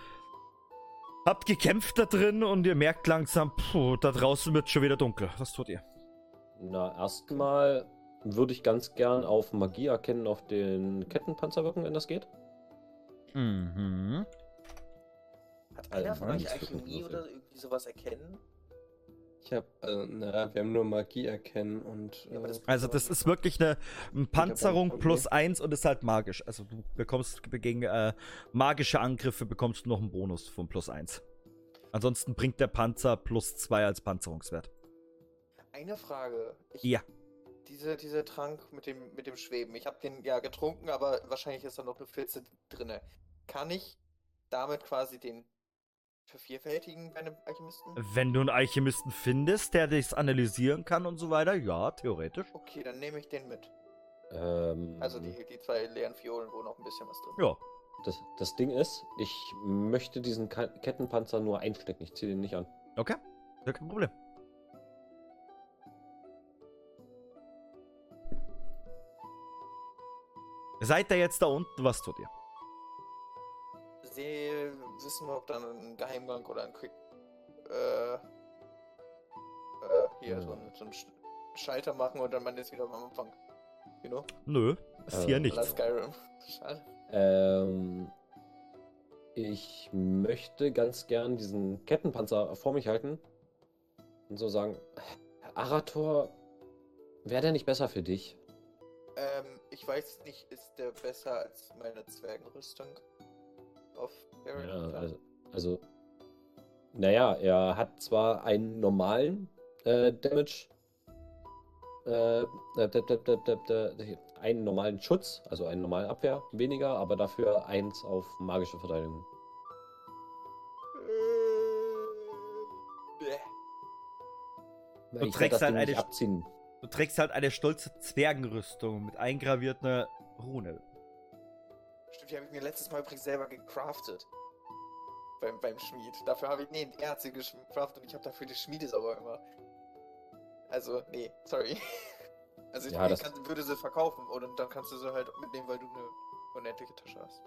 habt gekämpft da drin und ihr merkt langsam, puh, da draußen wird schon wieder dunkel. Was tut ihr? Na, erstmal würde ich ganz gern auf Magie erkennen, auf den Kettenpanzer wirken, wenn das geht. Mhm. Hat einer von euch Alchemie nicht oder irgendwie sowas erkennen? Ich habe, äh, na, wir haben nur Magie erkennen und. Äh, das- Also das ist wirklich eine, eine Panzerung plus eins und ist halt magisch. Also du bekommst gegen äh, magische Angriffe bekommst du noch einen Bonus von plus eins. Ansonsten bringt der Panzer plus zwei als Panzerungswert. Eine Frage. Ich, Ja. Diese, dieser Trank mit dem, mit dem Schweben. Ich habe den ja getrunken, aber wahrscheinlich ist da noch eine Pfütze drinne. Kann ich damit quasi den vervierfältigen bei einem Alchemisten? Wenn du einen Alchemisten findest, der das analysieren kann und so weiter, ja, theoretisch. Okay, dann nehme ich den mit. Ähm, Also die, die zwei leeren Fiolen, wo noch ein bisschen was drin Ja. das, das Ding ist, ich möchte diesen Ka Kettenpanzer nur einstecken. Ich ziehe den nicht an. Okay. Ja, kein Problem. Seid ihr jetzt da unten? Was tut ihr? Sehe, wissen wir, ob da ein Geheimgang oder ein Quick. Äh. Äh, hier, so ein, so ein Sch- Schalter machen und dann man ist wieder am Anfang. You know? Nö, ist hier Ähm, nichts. Oder Skyrim. Schade. Ähm, ich möchte ganz gern diesen Kettenpanzer vor mich halten und so sagen, Arator, wäre der nicht besser für dich? Ähm, ich weiß nicht, ist der besser als meine Zwergenrüstung? Auf Baron? Ja, also, also, naja, er hat zwar einen normalen äh, Damage, äh, einen normalen Schutz, also einen normalen Abwehr weniger, aber dafür eins auf magische Verteidigung. Äh. Du Ich trägst halt eine- abziehen. Du trägst halt eine stolze Zwergenrüstung mit eingravierter Rune. Stimmt, die habe ich mir letztes Mal übrigens selber gecraftet. Beim, beim Schmied. Dafür habe ich, nee, Erze gecraftet und ich habe dafür die Schmiedesauer immer. Also, nee, sorry. Also ich, Ja, das- kann, würde sie verkaufen und dann kannst du sie halt mitnehmen, weil du eine unendliche Tasche hast.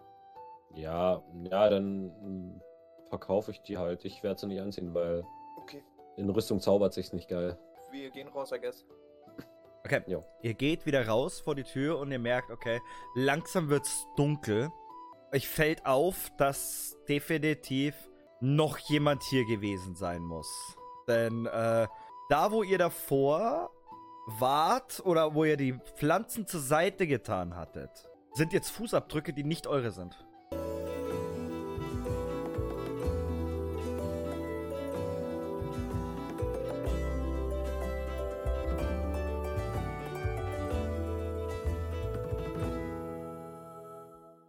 Ja, ja, dann mm, verkaufe ich die halt. Ich werde sie nicht anziehen, weil Okay, in Rüstung zaubert sich's nicht geil. wir gehen raus, I guess. Okay, Jo. ihr geht wieder raus vor die Tür und ihr merkt, okay, langsam wird's dunkel. Euch fällt auf, dass definitiv noch jemand hier gewesen sein muss. Denn äh, da, wo ihr davor wart oder wo ihr die Pflanzen zur Seite getan hattet, sind jetzt Fußabdrücke, die nicht eure sind.